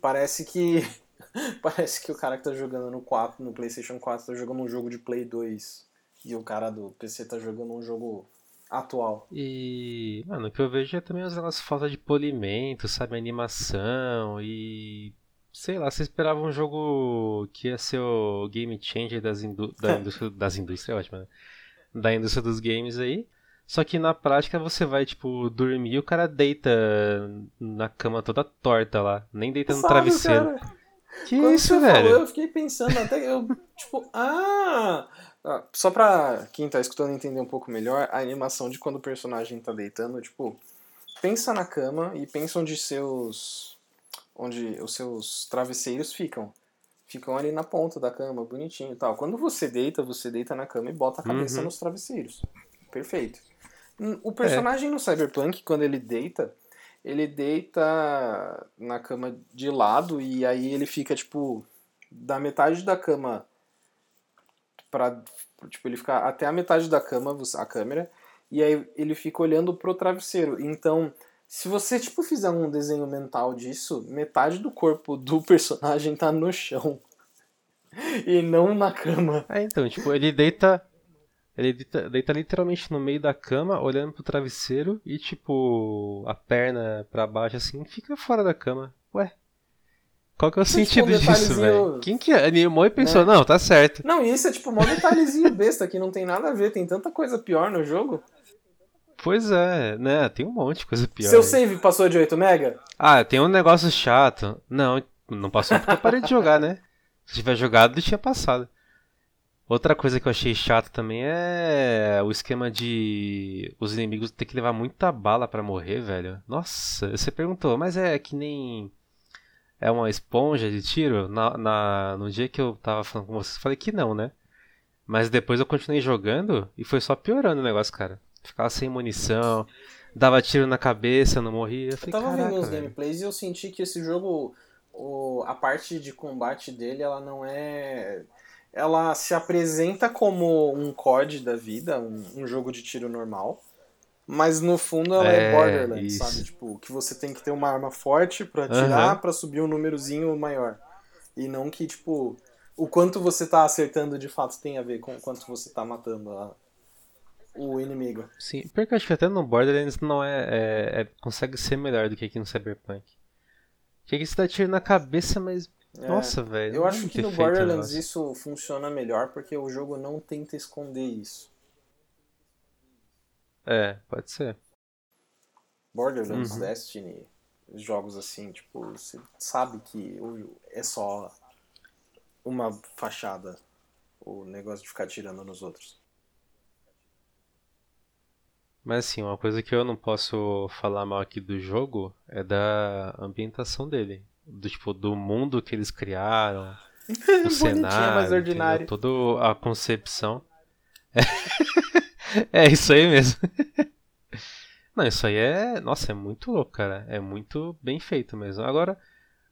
parece que. (laughs) parece que o cara que tá jogando no 4, no PlayStation 4, tá jogando um jogo de Play 2. E o cara do PC tá jogando um jogo atual. E, mano, o que eu vejo é também de falta de polimento, sabe? Animação e. Sei lá, você esperava um jogo que ia ser o game changer das, indú da (laughs) indústria, das indústrias, é ótimo, né? Da indústria dos games aí. Só que na prática você vai, tipo, dormir e o cara deita na cama toda torta lá. Nem deita no Sabe, travesseiro. cara? Que Quando isso, velho? falou, eu fiquei pensando até. Eu, tipo, ah! Ah, Só pra quem tá escutando entender um pouco melhor, a animação de quando o personagem tá deitando, tipo, pensa na cama e pensa onde seus. onde os seus travesseiros ficam. Ficam ali na ponta da cama, bonitinho e tal. Quando você deita, você deita na cama e bota a cabeça Uhum. nos travesseiros. Perfeito. O personagem no Cyberpunk, quando ele deita, ele deita na cama de lado e aí ele fica, tipo, da metade da cama pra. Tipo, ele fica até a metade da cama, a câmera, e aí ele fica olhando pro travesseiro. Então, se você, tipo, fizer um desenho mental disso, metade do corpo do (laughs) personagem tá no chão. (laughs) E não na cama. É, então, tipo, ele deita. Ele deita, deita literalmente no meio da cama, olhando pro travesseiro e, tipo, a perna pra baixo assim, fica fora da cama. Ué. Qual que é o Isso é, tipo, sentido um disso, velho? Quem que animou e pensou, não, tá certo. Não, e isso é tipo um detalhezinho besta que não tem nada a ver, tem tanta coisa pior no jogo. Pois é, né? Tem um monte de coisa pior. Seu save passou de 8 mega? Ah, tem um negócio chato. Não, não passou porque eu parei de jogar, né? Se tiver jogado, tinha passado. Outra coisa que eu achei chato também é o esquema de os inimigos ter que levar muita bala pra morrer, velho. Nossa, você perguntou, mas é que nem é uma esponja de tiro? Na, na, no dia que eu tava falando com vocês, eu falei que não, né? Mas depois eu continuei jogando e foi só piorando o negócio, cara. Ficava sem munição, dava tiro na cabeça, não morria. Eu, Eu falei, tava vendo "Caraca, os velho." gameplays e eu senti que esse jogo, o- a parte de combate dele, ela não é. Ela se apresenta como um COD da vida, um, um jogo de tiro normal. Mas no fundo ela é, É, Borderlands, isso. sabe? Tipo, que você tem que ter uma arma forte pra atirar, Aham. pra subir um númerozinho maior. E não que, tipo, o quanto você tá acertando de fato tem a ver com o quanto você tá matando a- o inimigo. Sim, porque eu acho que até no Borderlands não é, é- é- consegue ser melhor do que aqui no Cyberpunk. Que aqui você dá tiro na cabeça, mas. É. Nossa, velho. Eu é acho que no Borderlands isso funciona melhor porque o jogo não tenta esconder isso. É, pode ser. Borderlands, Uhum. Destiny, jogos assim, tipo, você sabe que é só uma fachada o negócio de ficar tirando nos outros. Mas assim, uma coisa que eu não posso falar mal aqui do jogo é da ambientação dele. Do tipo, do mundo que eles criaram, (laughs) o cenário, mas ordinário. entendeu? toda a concepção. (laughs) É isso aí mesmo. (laughs) Não, isso aí é. Nossa, é muito louco, cara. É muito bem feito mesmo. Agora,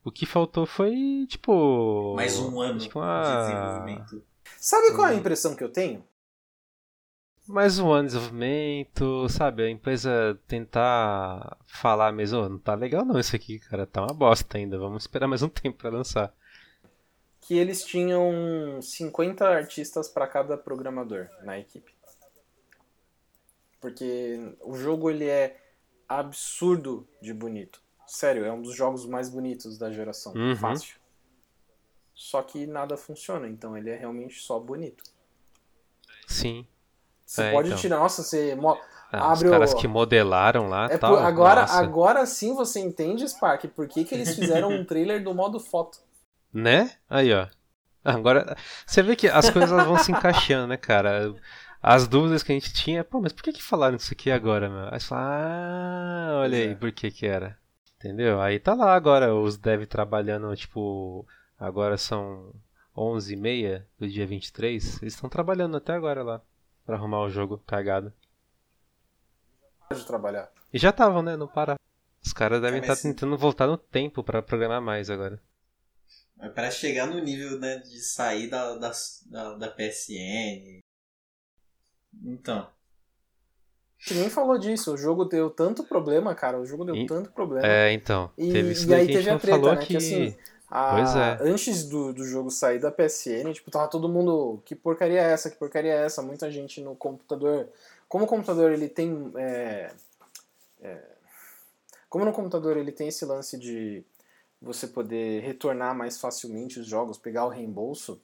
o que faltou foi, tipo. Mais um ano de que uma- desenvolvimento. Sabe qual é a impressão que eu tenho? Mais um ano de desenvolvimento, sabe? A empresa tentar falar mesmo, "Ô, não tá legal não isso aqui, cara, tá uma bosta ainda, vamos esperar mais um (laughs) tempo pra lançar. Que eles tinham 50 artistas para cada programador na equipe. Porque o jogo ele é absurdo de bonito. Sério, é um dos jogos mais bonitos da geração. Uhum. Fácil. Só que nada funciona, então ele é realmente só bonito. Sim. Você É, pode então. tirar, nossa, você Ah, Abre os caras o- que modelaram lá É tal, por- agora, nossa. agora sim você entende, Spark, por que, que eles fizeram um trailer do modo foto. (laughs) Né? Aí, ó. Agora, você vê que as coisas vão se encaixando, né, cara? As dúvidas que a gente tinha, pô, mas por que que falaram isso aqui agora, meu? Aí você fala, ah, olha aí, é. por que que era. Entendeu? Aí tá lá agora os dev trabalhando, tipo, agora são 11h30 do dia 23, eles estão trabalhando até agora lá, pra arrumar o jogo cagado. Pode trabalhar. E já estavam, né, não parar. Os caras devem É, estar mas- tentando voltar no tempo pra programar mais agora. Mas para chegar no nível né, de sair da, da, da, da PSN. Então. A nem falou disso, o jogo deu tanto problema, cara, o jogo deu E- tanto problema. É, então, E- teve isso e aí que a gente teve a não treta, falou né, que que... assim, A- Pois é. Antes do, do jogo sair da PSN, tipo, tava todo mundo. Que porcaria é essa? Que porcaria é essa? Muita gente no computador. Como o computador ele tem. é, é, como no computador ele tem esse lance de você poder retornar mais facilmente os jogos, pegar o reembolso,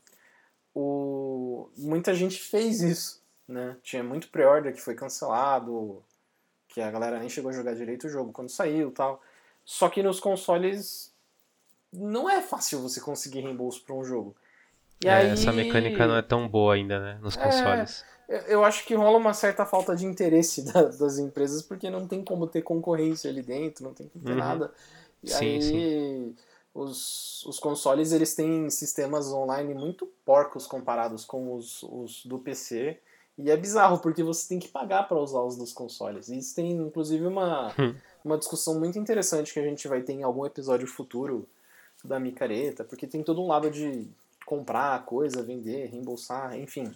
o, muita gente fez isso. Né? Tinha muito pre-order que foi cancelado, que a galera nem chegou a jogar direito o jogo quando saiu tal. Só que nos consoles não é fácil você conseguir reembolso para um jogo. É, aí, Essa mecânica não é tão boa ainda, né? Nos É, consoles. eu- Eu acho que rola uma certa falta de interesse (laughs) da- das empresas, porque não tem como ter concorrência ali dentro, não tem como ter Uhum. nada. E Sim, aí Os, os consoles eles têm sistemas online muito porcos comparados com os, os do PC. E é bizarro, porque você tem que pagar para usar os dos consoles. E isso tem, inclusive, uma, Hum. (laughs) uma discussão muito interessante que a gente vai ter em algum episódio futuro da micareta, porque tem todo um lado de comprar coisa, vender, reembolsar, enfim.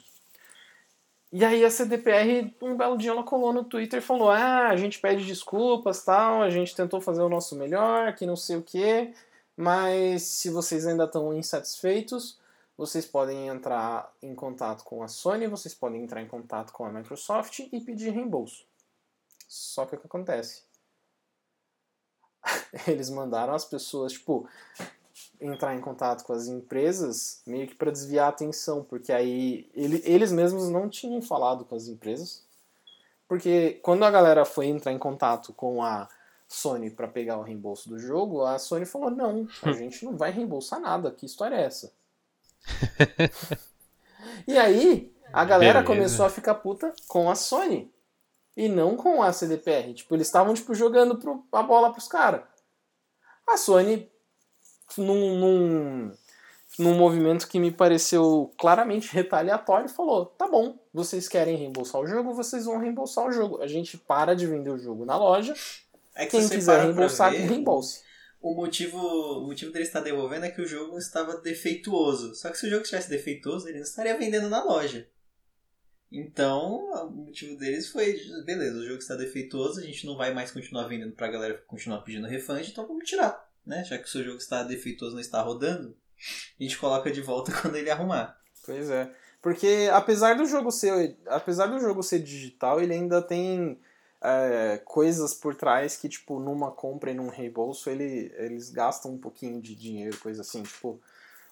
E aí a CDPR, um belo dia, ela colou no Twitter e falou: Ah, a gente pede desculpas, tal, a gente tentou fazer o nosso melhor, que não sei o quê, mas se vocês ainda estão insatisfeitos, vocês podem entrar em contato com a Sony, vocês podem entrar em contato com a Microsoft e pedir reembolso. Só que o que acontece? (laughs) Eles mandaram as pessoas, tipo, entrar em contato com as empresas meio que para desviar a atenção, porque aí ele, eles mesmos não tinham falado com as empresas. Porque quando a galera foi entrar em contato com a Sony para pegar o reembolso do jogo, a Sony falou: "Não, a (laughs) gente não vai reembolsar nada. Que história é essa?" e aí a galera Beleza. começou a ficar puta com a Sony e não com a CDPR. Tipo, eles estavam tipo jogando pro, a bola pros caras. A Sony num, num, num movimento que me pareceu claramente retaliatório, falou: tá bom, vocês querem reembolsar o jogo, vocês vão reembolsar o jogo. A gente para de vender o jogo na loja. É que Quem quiser reembolsar, ver, reembolse. O motivo, o motivo dele estar devolvendo é que o jogo estava defeituoso. Só que se o jogo estivesse defeituoso, ele não estaria vendendo na loja. Então, o motivo deles foi, beleza, o jogo está defeituoso, a gente não vai mais continuar vendendo pra galera continuar pedindo refund, então vamos tirar, né? Já que o seu jogo está defeituoso, não está rodando, a gente coloca de volta (laughs) quando ele arrumar. Pois é. Porque apesar do jogo ser. Apesar do jogo ser digital, ele ainda tem é, coisas por trás que, tipo, numa compra e num reembolso, ele, eles gastam um pouquinho de dinheiro, coisa assim. Tipo,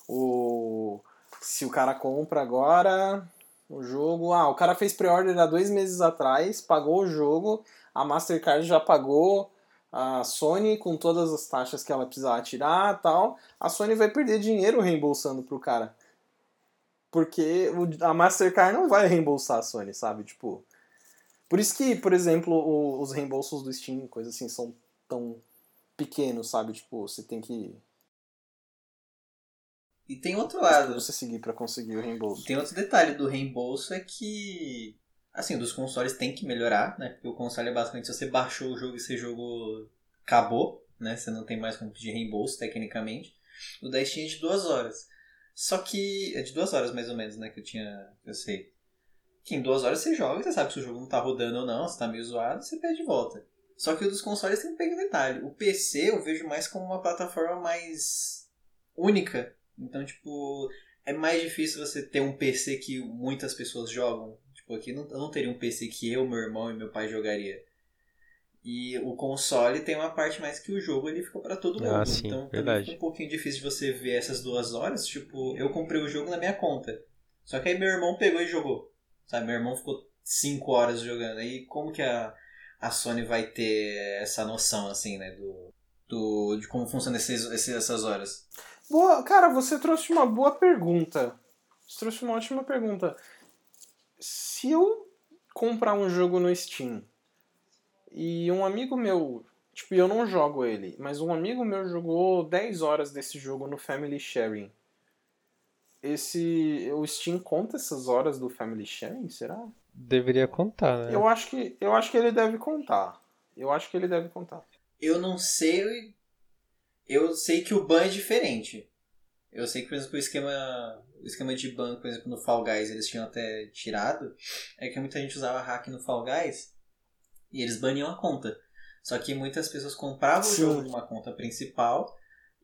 o. Se o cara compra agora o jogo. Ah, o cara fez pre-order há dois meses atrás, pagou o jogo, a Mastercard já pagou a Sony com todas as taxas que ela precisava tirar tal. A Sony vai perder dinheiro reembolsando pro cara. Porque o- a Mastercard não vai reembolsar a Sony, sabe? Tipo. Por isso que, por exemplo, o- os reembolsos do Steam, coisas assim, são tão pequenos, sabe? Tipo, você tem que E tem outro lado. você seguir pra conseguir o reembolso. Tem outro detalhe do reembolso é que. Assim, dos consoles tem que melhorar, né? Porque o console é basicamente se você baixou o jogo e esse jogo acabou, né? Você não tem mais como pedir reembolso, tecnicamente. O da Steam é de duas horas. Só que. É de duas horas mais ou menos, né? Que eu tinha. Eu sei. Que em duas horas você joga, você sabe se o jogo não tá rodando ou não, se tá meio zoado, você pede de volta. Só que o dos consoles tem um pequeno detalhe. O PC eu vejo mais como uma plataforma mais única. Então, tipo, é mais difícil você ter um PC que muitas pessoas jogam. Tipo, aqui não, eu não teria um PC que eu, meu irmão e meu pai jogaria. E o console tem uma parte mais que o jogo ele fica pra todo mundo. Ah, sim, então também verdade. fica um pouquinho difícil de você ver essas duas horas. Tipo, eu comprei o jogo na minha conta. Só que aí meu irmão pegou e jogou. Sabe, meu irmão ficou 5 horas jogando. Aí como que a, a Sony vai ter essa noção, assim, né? Do, do, de como funciona esses, esses- essas horas. Boa, cara, você trouxe uma boa pergunta. Você trouxe uma ótima pergunta. Se eu comprar um jogo no Steam e um amigo meu, tipo, eu não jogo ele, mas um amigo meu jogou 10 horas desse jogo no Family Sharing. Esse o Steam conta essas horas do Family Sharing, será? Deveria contar, né? Eu acho que eu acho que ele deve contar. Eu acho que ele deve contar. Eu não sei. Eu sei que o ban é diferente. Eu sei que, por exemplo, o esquema, o esquema de ban, por exemplo, no Fall Guys, eles tinham até tirado. É que muita gente usava hack no Fall Guys e eles baniam a conta. Só que muitas pessoas compravam o jogo numa conta principal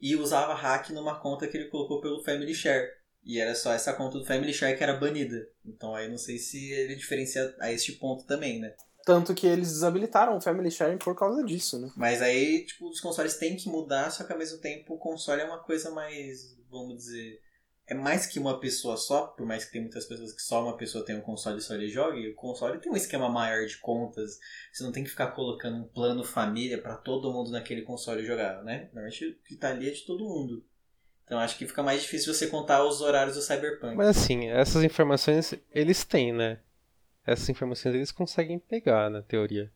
e usava hack numa conta que ele colocou pelo Family Share. E era só essa conta do Family Share que era banida. Então aí não sei se ele diferencia a este ponto também, né? Tanto que eles desabilitaram o Family Sharing por causa disso, né? Mas aí, tipo, os consoles têm que mudar, só que ao mesmo tempo o console é uma coisa mais, vamos dizer, é mais que uma pessoa só, por mais que tem muitas pessoas que só uma pessoa tem um console e só ele joga, e o console tem um esquema maior de contas, você não tem que ficar colocando um plano família pra todo mundo naquele console jogar, né? Normalmente o que tá ali é de todo mundo. Então acho que fica mais difícil você contar os horários do Cyberpunk. Mas assim, essas informações eles têm, né? Essas informações eles conseguem pegar, na teoria.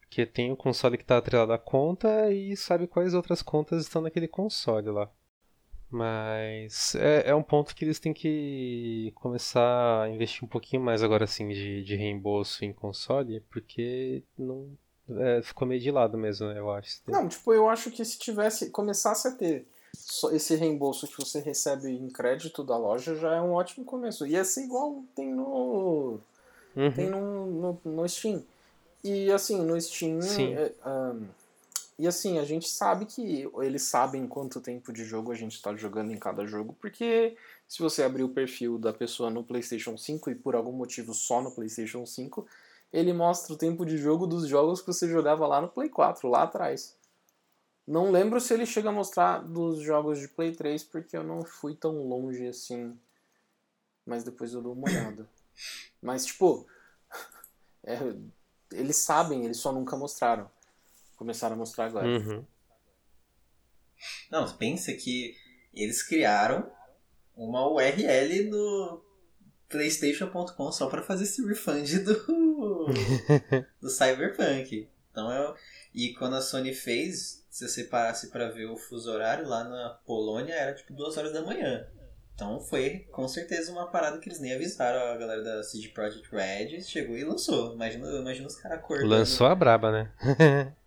Porque tem o console que tá atrelado à conta e sabe quais outras contas estão naquele console lá. Mas é, é um ponto que eles têm que começar a investir um pouquinho mais agora assim de, de reembolso em console, porque não é, ficou meio de lado mesmo, né, eu acho. Não, tipo, eu acho que se tivesse, começasse a ter só esse reembolso que você recebe em crédito da loja, já é um ótimo começo. Ia ser igual tem no, Uhum. tem no, no, no Steam. E assim, no Steam. Sim. é, ahn, e assim, a gente sabe que eles sabem quanto tempo de jogo a gente está jogando em cada jogo, porque se você abrir o perfil da pessoa no PlayStation 5 e por algum motivo só no PlayStation 5, ele mostra o tempo de jogo dos jogos que você jogava lá no Play 4, lá atrás. Não lembro se ele chega a mostrar dos jogos de Play 3, porque eu não fui tão longe assim. Mas depois eu dou uma olhada. Mas, tipo, (laughs) é, eles sabem, eles só nunca mostraram. Começaram a mostrar agora. Uhum. Não, pensa que eles criaram uma URL no playstation.com só pra fazer esse refund do, (laughs) do Cyberpunk. Então é, e quando a Sony fez, se você parasse pra ver o fuso horário, lá na Polônia era tipo duas horas da manhã. Então foi com certeza uma parada que eles nem avisaram a galera da CD Projekt Red, chegou e lançou. Imagina, imagina os caras acordando. Lançou a braba, né? (laughs)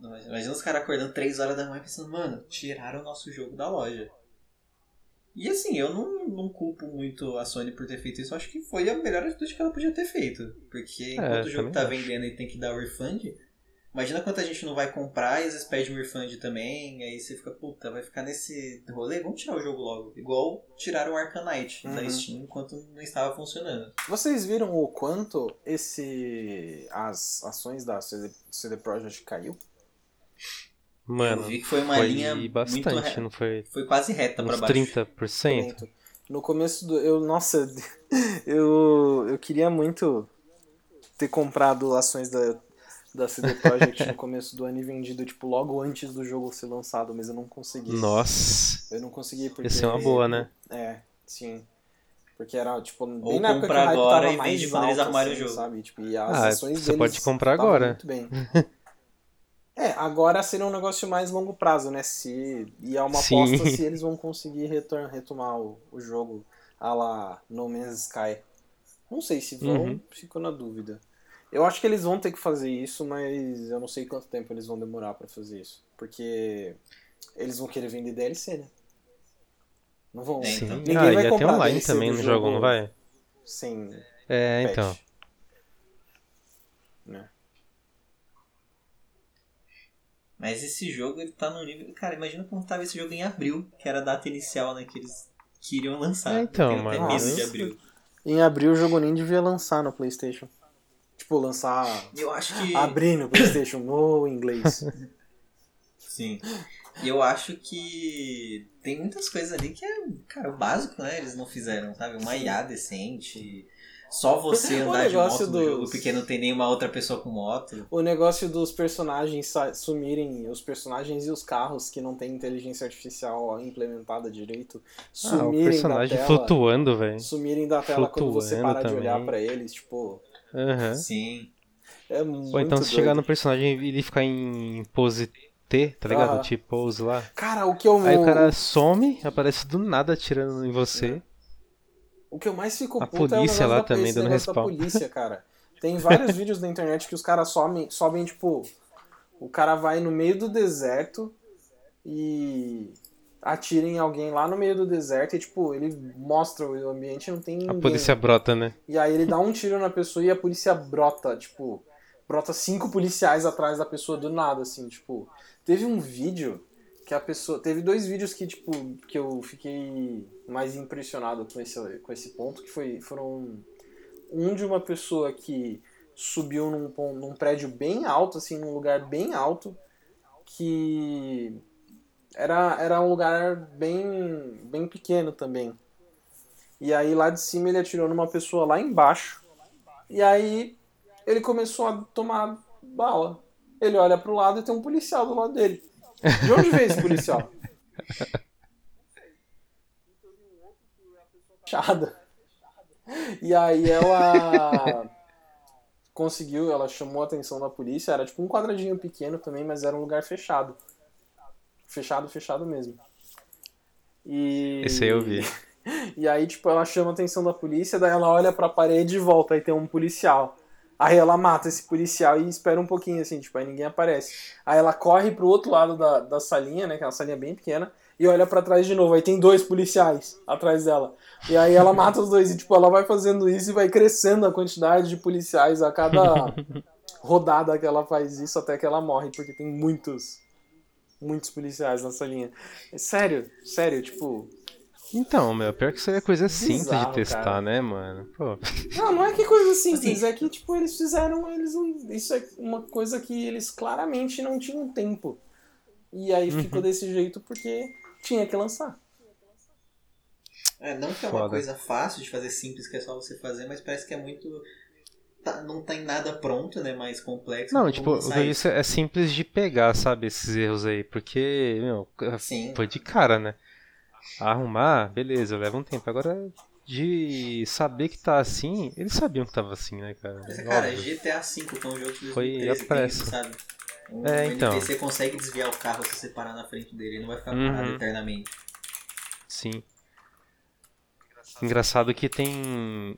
Imagina, os caras acordando 3 horas da manhã pensando, mano, tiraram o nosso jogo da loja. E assim, eu não, não culpo muito a Sony por ter feito isso. Eu acho que foi a melhor atitude que ela podia ter feito. Porque enquanto o jogo tá acho. vendendo e tem que dar o refund, imagina quanta gente não vai comprar e às vezes pede um refund também. Aí você fica, puta, vai ficar nesse rolê? Vamos tirar o jogo logo. Igual tiraram o Arcanite da Uhum. Steam enquanto não estava funcionando. Vocês viram o quanto esse as ações da CD, CD Projekt caiu? Mano, eu vi que foi uma foi linha muito bastante, re- não foi? Foi quase reta pra Uns baixo. 30%? Lento. No começo do. Eu, nossa, (laughs) eu, eu queria muito ter comprado ações da, da CD Projekt no (laughs) começo do ano e vendido, tipo, logo antes do jogo ser lançado, mas eu não consegui. Nossa, Eu não consegui porque. ia ser uma boa, né? É, sim. Porque era, tipo, bem Ou na época que o hype agora tava mais quando eles arrumarem o assim, jogo. Sabe? Tipo, e as Ah, ações você deles pode comprar agora. Muito bem. (laughs) É, agora seria um negócio mais longo prazo, né? Se, e é uma Sim. aposta se eles vão conseguir retor- retomar o, o jogo a lá No Man's Sky. Não sei se vão, Uhum. fico na dúvida. Eu acho que eles vão ter que fazer isso, mas eu não sei quanto tempo eles vão demorar pra fazer isso. Porque eles vão querer vender DLC, né? Não vão. Sim. então. Ninguém Ah, vai ia ter comprar online DLC também no jogo, jogo. não vai? Sem É, patch, então. né? Mas esse jogo, ele tá no nível. Cara, imagina como tava esse jogo em abril, que era a data inicial, né? Que eles queriam lançar. É, então, tenho até mano. medo de abril. Em abril o jogo nem devia lançar no PlayStation. Tipo, lançar. Eu acho que. Abrir no PlayStation no inglês. (laughs) Sim. E eu acho que tem muitas coisas ali que é, cara, o básico, né? Eles não fizeram, sabe? Uma IA decente. Só você (laughs) andar de moto no dos- jogo porque não tem nenhuma outra pessoa com moto. O negócio dos personagens sumirem, os personagens e os carros que não tem inteligência artificial implementada direito, Ah, o sumirem personagem da tela. flutuando, velho. Sumirem da tela quando você Flutuando para de olhar também. pra eles, tipo, Aham. Sim. é muito Ou então se doido. chegar no personagem e ele ficar em pose T, tá ligado? Aham. Tipo pose lá. Cara, o que eu Aí o cara some, aparece do nada atirando em você. O que eu mais fico A puto é o polícia negócio lá da, também dando respawn. polícia, cara. Tem vários (laughs) vídeos na internet que os caras sobem, sobem, tipo, o cara vai no meio do deserto e atira em alguém lá no meio do deserto e, tipo, ele mostra o ambiente e não tem ninguém. A polícia brota, né? E aí ele dá um tiro na pessoa e a polícia brota, tipo, brota cinco policiais atrás da pessoa do nada, assim, tipo. Teve um vídeo que a pessoa. Teve dois vídeos que, tipo, que eu fiquei mais impressionado com esse, com esse ponto, que foi, foram um de uma pessoa que subiu num, num prédio bem alto, assim, num lugar bem alto, que era, era um lugar bem, bem pequeno também. E aí lá de cima ele atirou numa pessoa lá embaixo. E aí ele começou a tomar bala. Ele olha pro lado e tem um policial do lado dele. De onde veio esse policial? Fechada. E aí ela conseguiu, ela chamou a atenção da polícia. Era tipo um quadradinho pequeno também, mas era um lugar fechado. Fechado, fechado mesmo. E... Esse aí eu vi. (laughs) E aí, tipo, ela chama a atenção da polícia, daí ela olha pra parede e volta, aí tem um policial. Aí ela mata esse policial e espera um pouquinho, assim, tipo, aí ninguém aparece. Aí ela corre pro outro lado da, da salinha, né, que é uma salinha bem pequena, e olha pra trás de novo, aí tem dois policiais atrás dela. E aí ela mata os dois, e tipo, ela vai fazendo isso e vai crescendo a quantidade de policiais a cada (laughs) rodada que ela faz isso até que ela morre, porque tem muitos, muitos policiais na salinha. É sério, sério, tipo, Então, meu, pior que isso aí é coisa simples Bizarro, de testar, cara. né, mano? Pô, Não, não é que coisa simples, Assim- (laughs) é que tipo, eles fizeram. Eles, não- isso é uma coisa que eles claramente não tinham tempo. E aí Uhum. ficou desse jeito porque tinha que lançar. É, não que é uma Foda. coisa fácil de fazer simples, que é só você fazer, mas parece que é muito. tá- não tem nada pronto, né? Mais complexo. Não, tipo, o que lançar eu disse é simples de pegar, sabe, esses erros aí, porque, meu, Sim. foi de cara, né? Arrumar, beleza, leva um tempo. Agora, de saber que tá assim, eles sabiam que tava assim, né, cara? Mas, cara, Óbvio. GTA V, que é um jogo de Foi 2013, a pressa. sabe? O É, então. NPC consegue desviar o carro se você parar na frente dele, ele não vai ficar Uhum. parado eternamente. Sim. Engraçado que tem.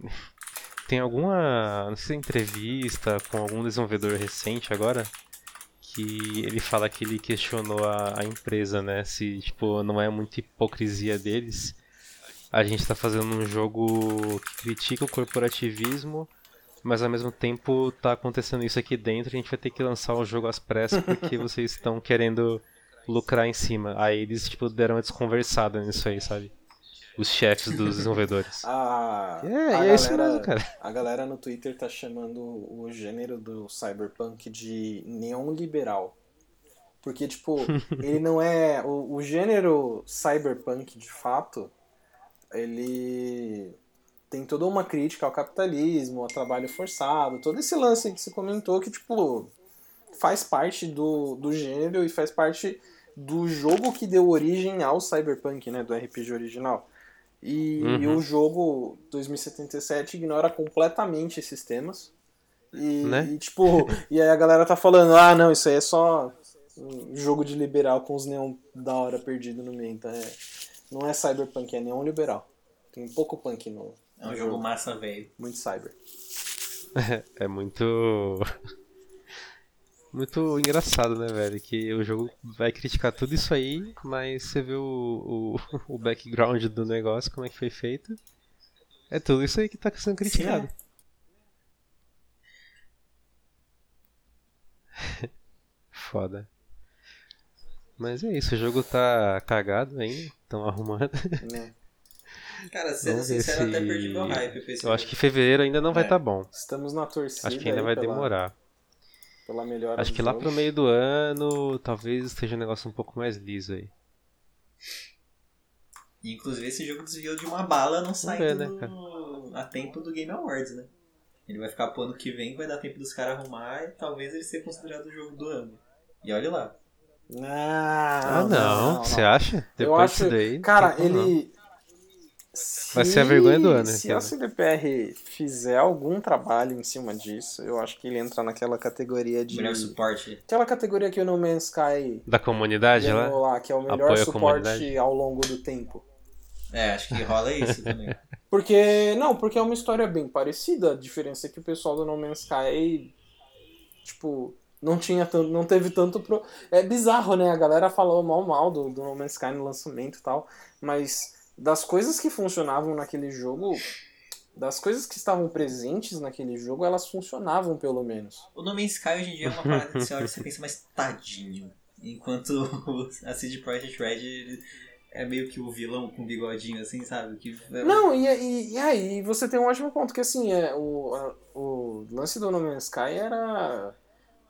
Tem alguma. Não sei se é entrevista com algum desenvolvedor recente agora. Que ele fala que ele questionou a, a empresa, né? Se, tipo, não é muita hipocrisia deles. A gente tá fazendo um jogo que critica o corporativismo, mas ao mesmo tempo tá acontecendo isso aqui dentro. A gente vai ter que lançar o jogo às pressas (laughs) porque vocês estão querendo lucrar em cima. Aí eles, tipo, deram uma desconversada nisso aí, sabe? Os chefes dos desenvolvedores. A, (laughs) É, a é isso galera- mesmo, cara. A galera no Twitter tá chamando o gênero do cyberpunk de neoliberal. Porque, tipo, (laughs) ele não é. O, o gênero cyberpunk, de fato, ele tem toda uma crítica ao capitalismo, ao trabalho forçado, todo esse lance que você comentou que, tipo, faz parte do, do gênero e faz parte do jogo que deu origem ao cyberpunk, né? Do RPG original. E, e Uhum. o jogo 2077 ignora completamente esses temas. E, Né? e, tipo, e aí a galera tá falando, ah não, isso aí é só um jogo de liberal com os neon da hora perdido no meio. Então é, não é cyberpunk, é neon liberal. Tem pouco punk no. É um no jogo massa, velho. Muito cyber. (laughs) É muito. Muito engraçado, né, velho? Que o jogo vai criticar tudo isso aí, mas você vê o, o, (laughs) o background do negócio, como é que foi feito. É tudo isso aí que tá sendo criticado. (laughs) Foda. Mas é isso, o jogo tá cagado ainda, estão arrumando. Né? (laughs) Cara, sendo sincero, até perdi meu hype Eu acho que fevereiro ainda não vai É. estar tá bom. Estamos na torcida. Acho que ainda vai pela- demorar. Pela melhora Acho que lá pro meio do ano talvez esteja um negócio um pouco mais liso aí. E, Inclusive, esse jogo desviou de uma bala não saindo ver, né, do- a tempo do Game Awards, né? Ele vai ficar pro ano que vem, vai dar tempo dos caras arrumar e talvez ele seja considerado o jogo do ano. E olha lá. Não, Ah, não. Você acha? Eu Depois acho, disso daí. não cara, tem ele. Vai ser a vergonha do ano, Se cara. a CDPR fizer algum trabalho em cima disso, eu acho que ele entra naquela categoria de. Melhor suporte. Aquela categoria que o No Man's Sky Da comunidade lá? lá, que é o melhor suporte ao longo do tempo. É, acho que rola isso (laughs) também. Porque. Não, porque é uma história bem parecida. A diferença é que o pessoal do No Man's Sky. Tipo. Não tinha tanto. Não teve tanto. Pro... É bizarro, né? A galera falou mal mal do, do No Man's Sky no lançamento e tal. Mas das coisas que funcionavam naquele jogo. Das coisas que estavam presentes naquele jogo, elas funcionavam pelo menos. O No Man's Sky hoje em dia é uma parada que você olha e você pensa, mas tadinho. Enquanto (laughs) a CD Projekt Red é meio que o vilão com bigodinho assim, sabe? Que é- Não, e, e, e aí você tem um ótimo ponto, que assim, é, o, a- o lance do No Man's Sky era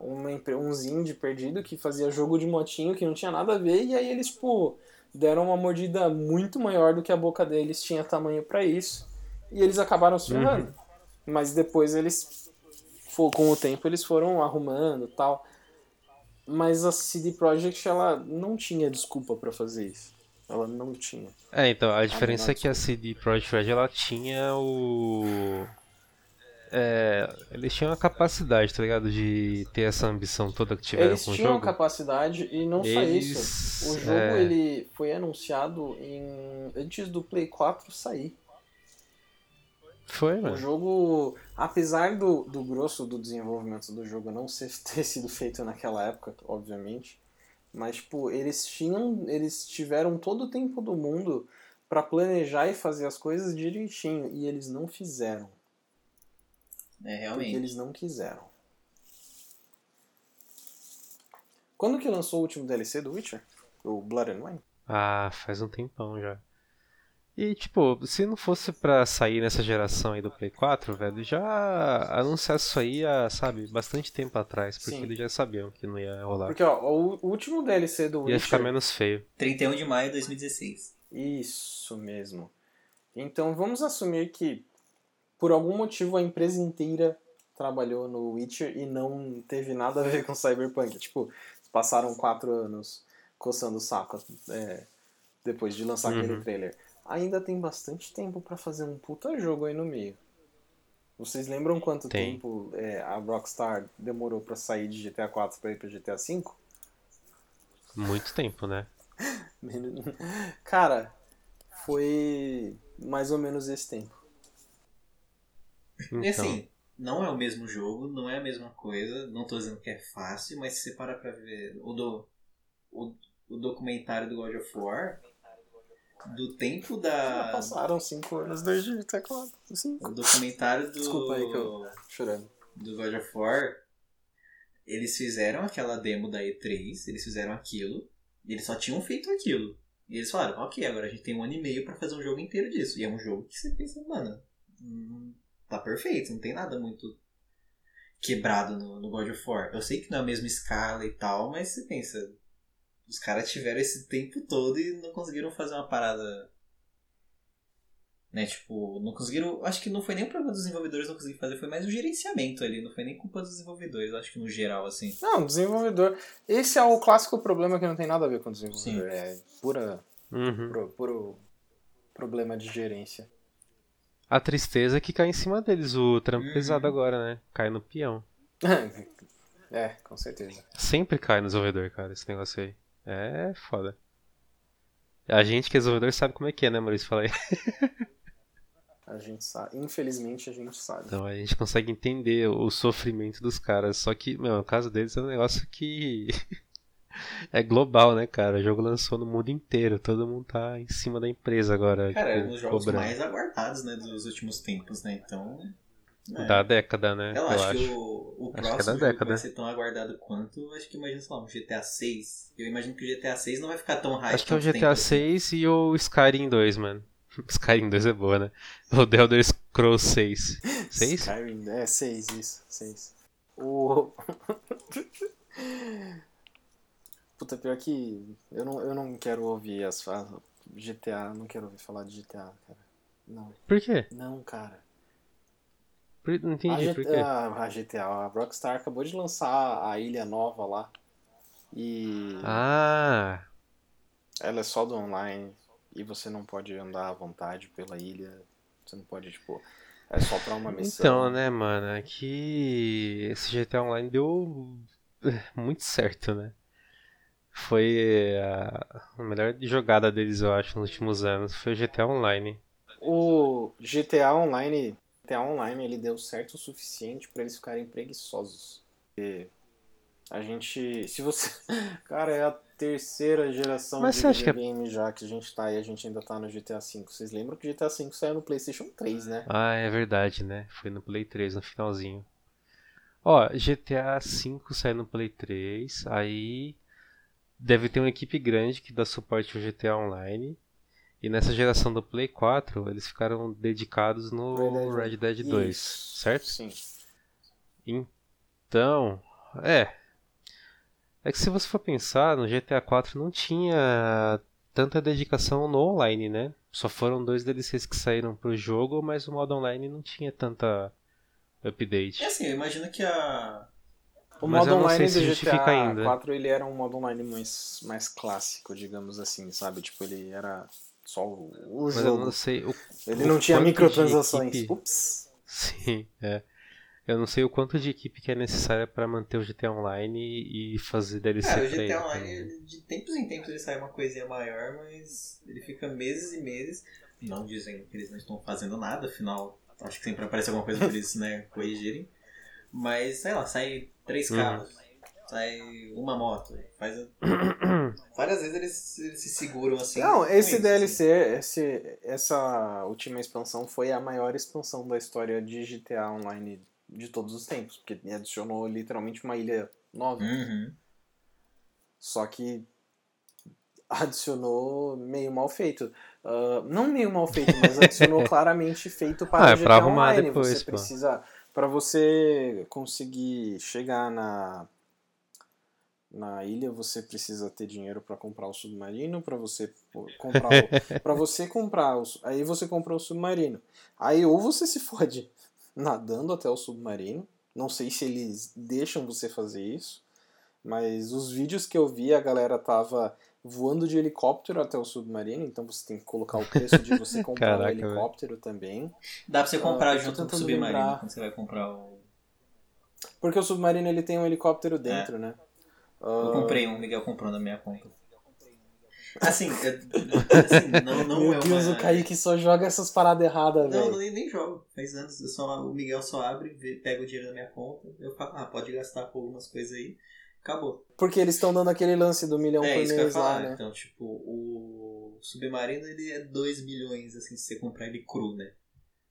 uma, uns indie perdido que fazia jogo de motinho que não tinha nada a ver, e aí eles, tipo, deram uma mordida muito maior do que a boca deles tinha tamanho pra isso, e eles acabaram se ferrando. Mas depois eles, com o tempo, eles foram arrumando e tal. Mas a CD Projekt, ela não tinha desculpa pra fazer isso. Ela não tinha. É, então, a diferença menor é que a CD Projekt Red ela tinha o. É, eles tinham a capacidade, tá ligado? De ter essa ambição toda que tiveram Eles com o tinham jogo. capacidade e não só Eles, isso. O jogo é, ele foi anunciado em antes do Play 4 sair. Foi, O mano. jogo, apesar do, do grosso do desenvolvimento do jogo não ser, (laughs) ter sido feito naquela época, obviamente, mas tipo, eles tinham, eles tiveram todo o tempo do mundo pra planejar e fazer as coisas direitinho e eles não fizeram, É, porque realmente. eles não quiseram. Quando que lançou o último DLC do Witcher? O Blood and Wine? Ah, faz um tempão já. E, tipo, se não fosse pra sair nessa geração aí do Play 4, velho, já anunciasse isso aí há, sabe, bastante tempo atrás, porque Sim. eles já sabiam que não ia rolar. Porque ó, o último DLC do Ia Witcher. ficar menos feio. 31 de maio de 2016. Isso mesmo. Então vamos assumir que por algum motivo a empresa inteira trabalhou no Witcher e não teve nada a ver com Cyberpunk. Tipo, passaram quatro anos coçando o saco é, depois de lançar aquele Uhum. trailer. Ainda tem bastante tempo pra fazer um puta jogo aí no meio. Vocês lembram quanto Tem. tempo é, a Rockstar demorou pra sair de GTA 4 pra ir pra GTA 5? Muito tempo, né? (laughs) Cara, foi mais ou menos esse tempo. Então, E assim, não é o mesmo jogo, não é a mesma coisa, não tô dizendo que é fácil, mas se você parar pra ver o, do, o, o documentário do God of War, do tempo Já da. passaram 5 anos desde GTA 4. O 5. documentário do. Desculpa aí que eu- Chorando. do God of War, eles fizeram aquela demo da E3, eles fizeram aquilo, e eles só tinham feito aquilo. E eles falaram, ok, agora a gente tem um ano e meio pra fazer um jogo inteiro disso. E é um jogo que você pensa, mano, hum, tá perfeito, não tem nada muito quebrado no, no God of War. Eu sei que não é a mesma escala e tal, mas você pensa, os caras tiveram esse tempo todo e não conseguiram fazer uma parada. Né, tipo, não conseguiram. Acho que não foi nem o problema dos desenvolvedores não conseguir fazer, foi mais o gerenciamento ali, não foi nem culpa dos desenvolvedores, acho que no geral, assim. Não, desenvolvedor. Esse é o clássico problema que não tem nada a ver com o desenvolvedor. É pura, uhum. puro, puro problema de gerência. A tristeza é que cai em cima deles o trampo Uhum. pesado agora, né? Cai no peão. (laughs) é, com certeza. Sempre cai no desenvolvedor, cara, esse negócio aí. É foda. A gente que é desenvolvedor sabe como é que é, né, Maurício? Fala aí. (laughs) A gente sabe. Infelizmente a gente sabe. Então a gente consegue entender o sofrimento dos caras. Só que, meu, o caso deles é um negócio que (laughs) é global, né, cara? O jogo lançou no mundo inteiro. Todo mundo tá em cima da empresa agora. Cara, é tipo, um dos jogos cobrando. mais aguardados, né, dos últimos tempos, né? Então. né. Da década, né? Eu, Eu, acho, acho. que o, o Acho que é próximo da jogo década. vai ser tão aguardado quanto, acho que imagina, sei lá, um GTA 6. Eu imagino que o GTA 6 não vai ficar tão hype. Acho que é o GTA tempo assim. 6 e o Skyrim 2, mano. (laughs) Skyrim 2 é boa, né? O The Elder Scrolls 6. 6? Skyrim, é, 6, isso, 6. O. (laughs) Puta, pior que eu não, eu não quero ouvir as falas. GTA, não quero ouvir falar de GTA, cara. Não, Por quê? não, cara. Por- Não entendi a, por quê. a, a GTA, a Rockstar acabou de lançar a ilha nova lá. E Ah, ela é só do online. E você não pode andar à vontade pela ilha. Você não pode, tipo. É só pra uma missão. então, né, mano? É que esse GTA Online deu eh, muito certo, né? Foi a a melhor jogada deles, eu acho, nos últimos anos. Foi o GTA Online. O GTA Online, GTA Online, ele deu certo o suficiente pra eles ficarem preguiçosos. Porque a gente, se você, (laughs) cara, é a terceira geração Mas de que é- videogame já que a gente tá e a gente ainda tá no GTA V. Vocês lembram que o GTA V saiu no PlayStation 3, né? Ah, é verdade, né? Foi no Play 3, no finalzinho. Ó, GTA V saiu no Play 3, aí deve ter uma equipe grande que dá suporte ao GTA Online. E nessa geração do Play 4, eles ficaram dedicados no Red Dead 2, Isso, certo? Sim. Então, é. É que se você for pensar, no GTA 4 não tinha tanta dedicação no online, né? Só foram dois DLCs que saíram pro jogo, mas o modo online não tinha tanta update. É assim, eu imagino que a. O Mas modo eu não online sei se do justifica GTA ainda. 4 ele era um modo online mais, mais clássico, digamos assim, sabe? Tipo, ele era só o, o Mas eu não sei o, Ele o não tinha microtransações. equipe- Ups. Sim, é. Eu não sei o quanto de equipe que é necessária pra manter o GTA Online e fazer DLC Cara, o pra ele. GTA Online, de tempos em tempos ele sai uma coisinha maior, mas ele fica meses e meses. Não dizendo que eles não estão fazendo nada, afinal, acho que sempre aparece alguma coisa pra eles, né, corrigirem. Mas, sei lá, sai três Uhum. carros, sai uma moto, faz. a- (coughs) Várias vezes eles, eles se seguram assim. Não, esse isso, DLC, esse, essa última expansão foi a maior expansão da história de GTA Online de todos os tempos, porque adicionou literalmente uma ilha nova. assim. Uhum. Só que adicionou meio mal feito. Ah, não meio mal feito, mas adicionou (laughs) claramente feito para Ah, é GTA pra arrumar Online. depois, você pô. precisa para você conseguir chegar na na ilha, você precisa ter dinheiro para comprar o submarino, para você comprar (laughs) para você comprar o, aí você compra o submarino. Aí ou você se fode (laughs) nadando até o submarino. Não sei se eles deixam você fazer isso, mas os vídeos que eu vi a galera tava voando de helicóptero até o submarino, então você tem que colocar o preço de você (laughs) comprar Caraca, o helicóptero também. Dá pra você comprar Ah, junto com o submarino lembrar. quando você vai comprar o. Porque o submarino ele tem um helicóptero dentro, né? Eu Ah, comprei um, o Miguel comprou na minha conta. Assim, eu- (laughs) assim não, não Meu é Deus, uma... o Kaique só joga essas paradas erradas, Não, velho. eu nem, nem jogo. Faz anos. Só, o Miguel só abre, vê- pega o dinheiro da minha conta. Eu falo, ah, pode gastar com algumas coisas aí. Acabou. Porque eles estão dando aquele lance do milhão é por mês lá, né? Então, tipo, o Submarino ele é 2 milhões, assim, se você comprar ele cru, né?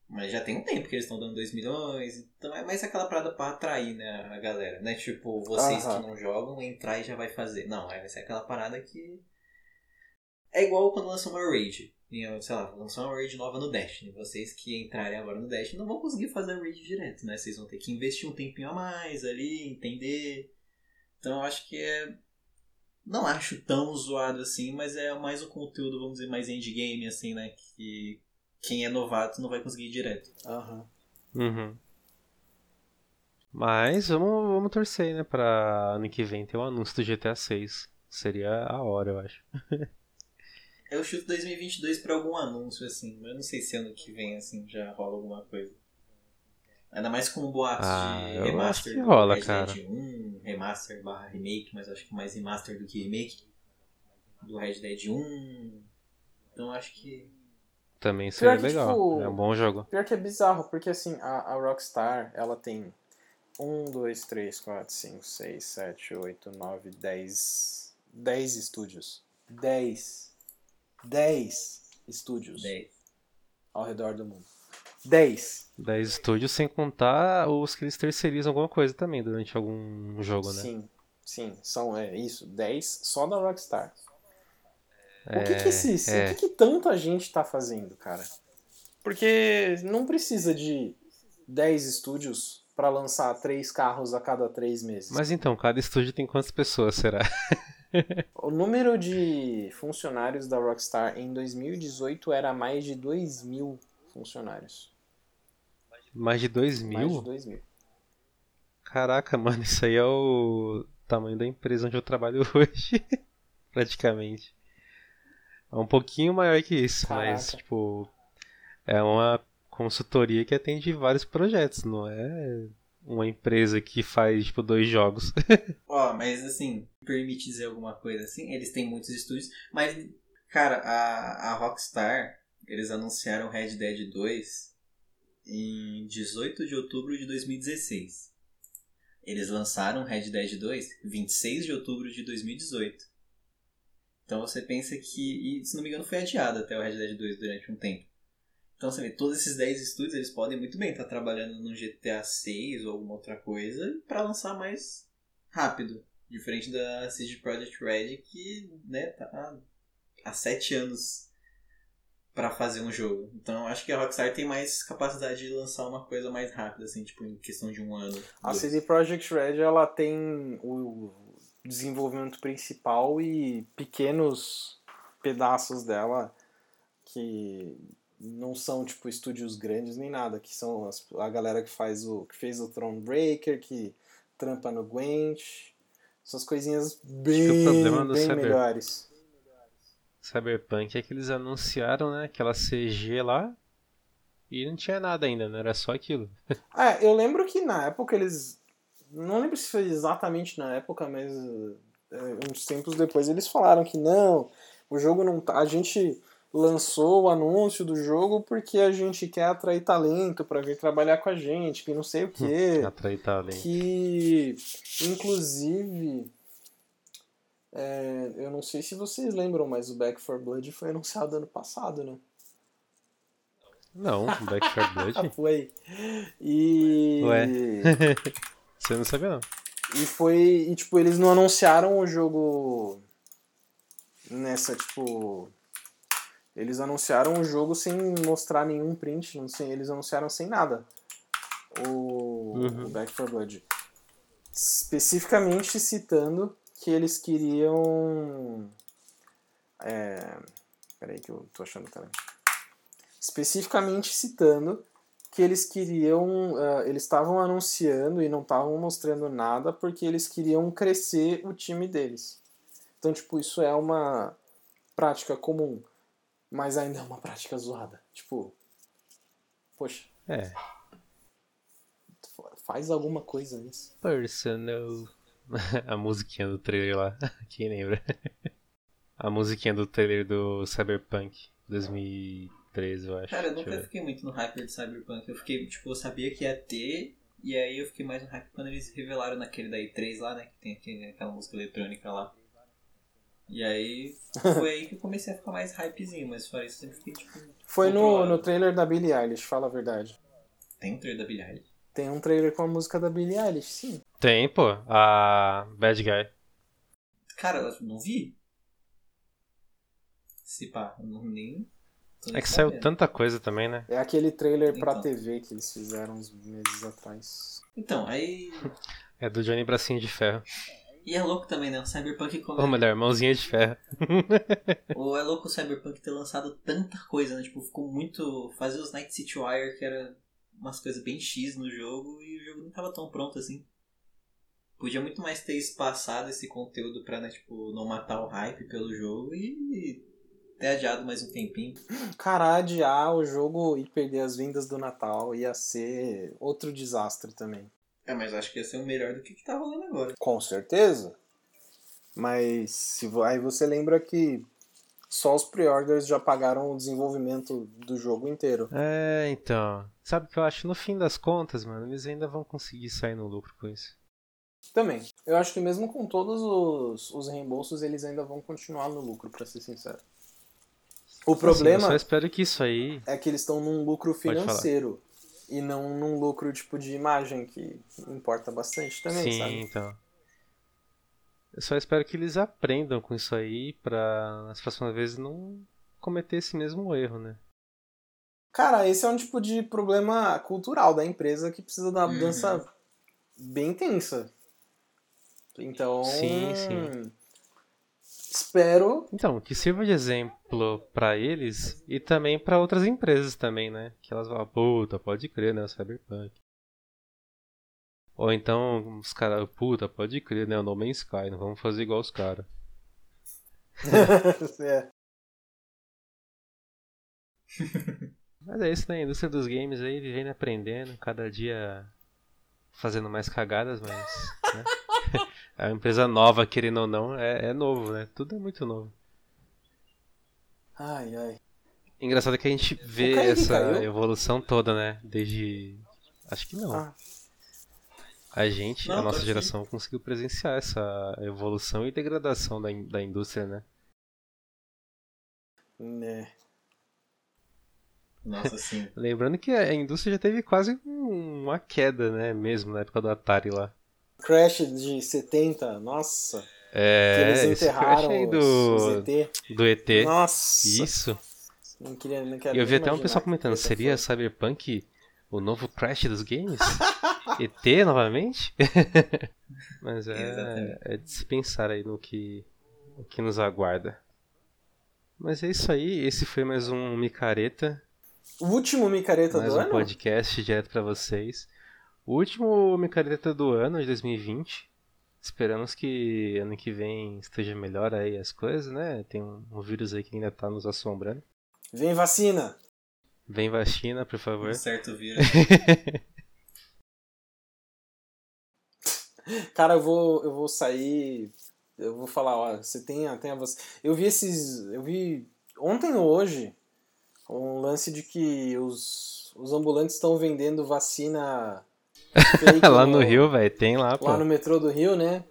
Mas já tem um tempo que eles estão dando 2 milhões. Então é mais aquela parada pra atrair, né, a galera. Né? Tipo, vocês Aham. que não jogam, entrar e já vai fazer. Não, é, vai ser aquela parada que. É igual quando lança uma raid. Sei lá, lançou uma raid nova no Destiny. Vocês que entrarem agora no Destiny não vão conseguir fazer a raid direto, né? Vocês vão ter que investir um tempinho a mais ali, entender. Então eu acho que é. Não acho tão zoado assim, mas é mais um conteúdo, vamos dizer, mais endgame, assim, né? Que quem é novato não vai conseguir ir direto. Aham. Uhum. Mas vamos, vamos torcer, né? Pra ano que vem ter o anúncio do GTA 6. Seria a hora, eu acho. (laughs) Eu chuto 2022 pra algum anúncio, assim, mas eu não sei se ano que vem, assim, já rola alguma coisa. Ainda mais com boatos Ah, de eu remaster acho que do rola, Red cara. Dead 1, remaster barra remake, mas acho que mais remaster do que remake do Red Dead 1. Então acho que. Também seria que, legal. tipo, É um bom jogo. Pior que é bizarro, porque assim, a, a Rockstar, ela tem 1, 2, 3, 4, 5, 6, 7, 8, 9, 10. 10 estúdios. 10. 10 estúdios 10. ao redor do mundo. 10. 10 estúdios, sem contar os que eles terceirizam alguma coisa também durante algum jogo, né? Sim, sim, são é isso, 10 só da Rockstar. É, o que que, esse, é. o que que tanta gente tá fazendo, cara? Porque não precisa de 10 estúdios pra lançar 3 carros a cada 3 meses. Mas então, cada estúdio tem quantas pessoas, será? O número de funcionários da Rockstar em 2018 era mais de 2 mil funcionários. Mais de 2 Mais de mil? 2 mil. Caraca, mano, isso aí é o tamanho da empresa onde eu trabalho (laughs) hoje. Praticamente. É um pouquinho maior que isso, mas, Caraca. tipo, é uma consultoria que atende vários projetos, não é uma empresa que faz, tipo, dois jogos. (laughs) Ó, mas assim, permite dizer alguma coisa assim, eles têm muitos estúdios, mas, cara, a, a Rockstar, eles anunciaram Red Dead 2 em 18 de outubro de 2016. Eles lançaram Red Dead 2 26 de outubro de 2018. Então você pensa que, e se não me engano foi adiado até o Red Dead 2 durante um tempo. Então você vê, todos esses 10 estúdios eles podem muito bem estar trabalhando no GTA 6 ou alguma outra coisa para lançar mais rápido. Diferente da CD Projekt Red que né, tá há 7 anos para fazer um jogo. Então acho que a Rockstar tem mais capacidade de lançar uma coisa mais rápida, assim, tipo em questão de um ano. A dois. CD Projekt Red ela tem o desenvolvimento principal e pequenos pedaços dela que não são tipo estúdios grandes nem nada, que são as- a galera que faz o que fez o Thronebreaker, que trampa no Gwent, essas coisinhas bem, bem melhores. Cyberpunk é que eles anunciaram, né, aquela CG lá e não tinha nada ainda, né? Era só aquilo. Ah, (laughs) eu lembro que na época eles. Não lembro se foi exatamente na época, mas é, uns tempos depois eles falaram que não, o jogo não tá. A gente lançou o anúncio do jogo porque a gente quer atrair talento pra vir trabalhar com a gente, que não sei o quê. (laughs) Atrair talento. que inclusive. É, eu não sei se vocês lembram, mas o Back 4 Blood foi anunciado ano passado, né? Não, (laughs) Back 4 Blood? Foi. E. Ué. (laughs) Você não sabia, não. E foi. E tipo, eles não anunciaram o jogo nessa, tipo. Eles anunciaram o jogo sem mostrar nenhum print, não sei, eles anunciaram sem nada. O, Uhum. o Back 4 Blood. Especificamente citando que eles queriam. É, peraí que eu tô achando também. Especificamente citando que eles queriam. ah, eles estavam anunciando e não estavam mostrando nada porque eles queriam crescer o time deles. Então, tipo, isso é uma prática comum, mas ainda é uma prática zoada. Tipo, poxa, É, faz alguma coisa nisso. personal. (laughs) A musiquinha do trailer lá, (laughs) quem lembra? A musiquinha do trailer do Cyberpunk 2013, eu acho. Cara, eu Deixa nunca ver. fiquei muito no hype de Cyberpunk. Eu fiquei, tipo, eu sabia que ia ter. E aí eu fiquei mais no hype quando eles revelaram naquele da E3 lá, né? Que tem aquele- aquela música eletrônica lá. E aí (laughs) foi aí que eu comecei a ficar mais hypezinho, mas fora isso eu sempre fiquei tipo. Foi no, no trailer da Billie Eilish, fala a verdade. Tem um trailer da Billie Eilish. Tem um trailer com a música da Billie Eilish, sim. Tem, pô, a Bad Guy. Cara, eu não vi. Se pá, eu não nem. É que saiu sabendo. tanta coisa também, né? É aquele trailer pra Então. TV que eles fizeram uns meses atrás. Então, aí. É do Johnny Bracinho de Ferro. E é louco também, né? O Cyberpunk como. Ou melhor, mãozinha de ferro. (laughs) Ou é louco o Cyberpunk ter lançado tanta coisa, né? Tipo, ficou muito. Fazer os Night City Wire, que era umas coisas bem X no jogo, e o jogo não tava tão pronto assim. Podia muito mais ter espaçado esse conteúdo pra, né, tipo, não matar o hype pelo jogo e ter adiado mais um tempinho. (clears throat) Cara, adiar o jogo e perder as vendas do Natal ia ser outro desastre também. É, mas acho que ia ser o melhor do que, que tá rolando agora. Com certeza. Mas se, aí você lembra que só os pre-orders já pagaram o desenvolvimento do jogo inteiro. É, então. Sabe o que eu acho? No fim das contas, mano, eles ainda vão conseguir sair no lucro com isso. Também. Eu acho que mesmo com todos os, os reembolsos, eles ainda vão continuar no lucro, pra ser sincero. O Assim, problema eu só espero que isso aí. é que eles estão num lucro financeiro e não num lucro tipo de imagem, que importa bastante também, Sim, sabe? então. Eu só espero que eles aprendam com isso aí pra nas próximas vezes não cometer esse mesmo erro, né? Cara, esse é um tipo de problema cultural da empresa que precisa dar uma Uhum. mudança bem tensa. Então, Sim, sim. espero Então, que sirva de exemplo pra eles e também pra outras empresas também, né? Que elas vão, puta, pode crer, né? O Cyberpunk. Ou então os caras, puta, pode crer, né? O No Man's Sky, não vamos fazer igual os caras. (laughs) é. (laughs) Mas é isso, né? A indústria dos games aí vivendo e aprendendo, cada dia fazendo mais cagadas, mas. Né? (laughs) (laughs) A empresa nova, querendo ou não, é, é novo, né? Tudo é muito novo. Ai, ai. Engraçado que a gente vê essa caiu? evolução toda, né? Desde. Acho que não. Ah, A gente, Não, a nossa geração, conseguiu presenciar essa evolução e degradação da, in- da indústria, né? né. Nossa, sim. (laughs) Lembrando que a indústria já teve quase um- uma queda, né? Mesmo na época do Atari lá. Crash de 70, nossa. que É, eles esse enterraram os, do, os ET. do ET. Nossa. Isso. Não queria, não quero eu vi até um pessoal que comentando, seria foi. Cyberpunk o novo Crash dos games? (laughs) ET novamente? (laughs) Mas é, é de se pensar aí no que, o que nos aguarda. Mas é isso aí, esse foi mais um Micareta, O último micareta mais do um ano? podcast direto pra vocês. O último Micareta do ano, de 2020. Esperamos que ano que vem esteja melhor aí as coisas, né? Tem um, um vírus aí que ainda tá nos assombrando. Vem vacina! Vem vacina, por favor. Um certo vira. (laughs) Cara, eu vou, eu vou sair. Eu vou falar, ó, você tem, a- tem a vacina. Eu vi esses. Eu vi ontem ou hoje um lance de que os, os ambulantes estão vendendo vacina fake (laughs) lá no Rio, velho, tem lá, pô. lá no metrô do Rio, né?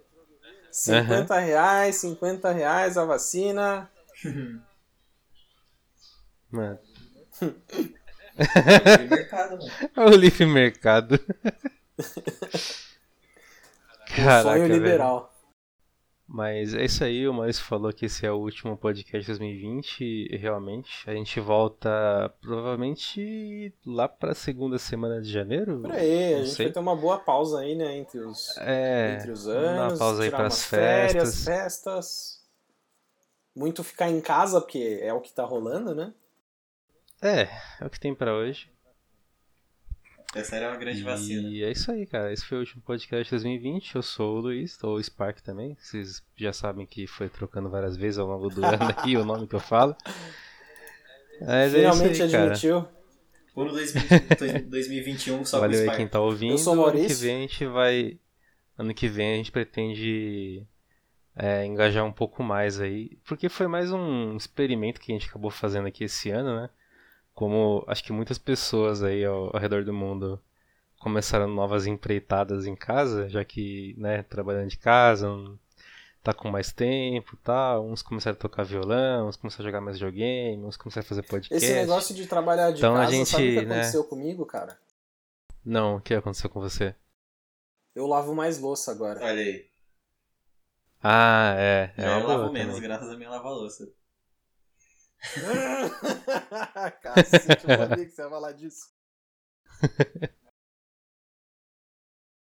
50 reais, 50 reais a vacina. Mano, Livre mercado, mano. é o livre mercado. (laughs) (laughs) Caraca, sonho velho. Mas é isso aí, o Maurício falou que esse é o último podcast de 2020 e realmente a gente volta provavelmente lá pra segunda semana de janeiro. Por aí, a gente sei. vai ter uma boa pausa aí, né? Entre os, É, entre os anos. uma pausa aí tirar pras umas férias, festas. festas. Muito ficar em casa, porque é o que tá rolando, né? É, é o que tem pra hoje. Essa era uma grande vacina. E é isso aí, cara. Esse foi o último podcast de 2020. Eu sou o Luiz, ou o Spark também. Vocês já sabem que foi trocando várias vezes ao longo do ano aqui o nome que eu falo. Mas Finalmente é isso aí, cara. admitiu. 2020 2021 só Valeu com aí Spark. quem tá ouvindo. Eu sou o ano Maurício. que vem a gente vai. Ano que vem a gente pretende é, engajar um pouco mais aí. Porque foi mais um experimento que a gente acabou fazendo aqui esse ano, né? Como acho que muitas pessoas aí ao, ao redor do mundo começaram novas empreitadas em casa, já que, né, trabalhando de casa, tá com mais tempo e tal. Uns começaram a tocar violão, uns começaram a jogar mais videogame, uns começaram a fazer podcast. Esse negócio de trabalhar de Então a casa, sabe o que gente, né? aconteceu comigo, cara? Não, o que aconteceu com você? Eu lavo mais louça agora. Olha aí. Ah, é. É eu lavo menos, também. graças à minha lava-louça. (laughs) Cacete, eu sabia que você ia falar disso. (laughs)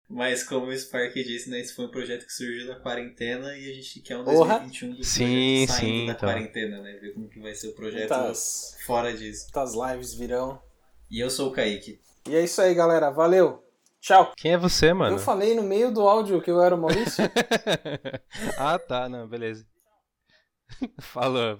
Mas como o Spark disse, né, esse foi um projeto que surgiu da quarentena e a gente quer um Porra. 2021 do Sim, projeto saindo sim, da então. quarentena, né? Ver como que vai ser o projeto Muitas, fora disso. muitas lives virão. E eu sou o Kaique. E é isso aí, galera. Valeu. Tchau. Quem é você, mano? Eu falei no meio do áudio que eu era o Maurício. (laughs) ah, tá, não, beleza. Falou.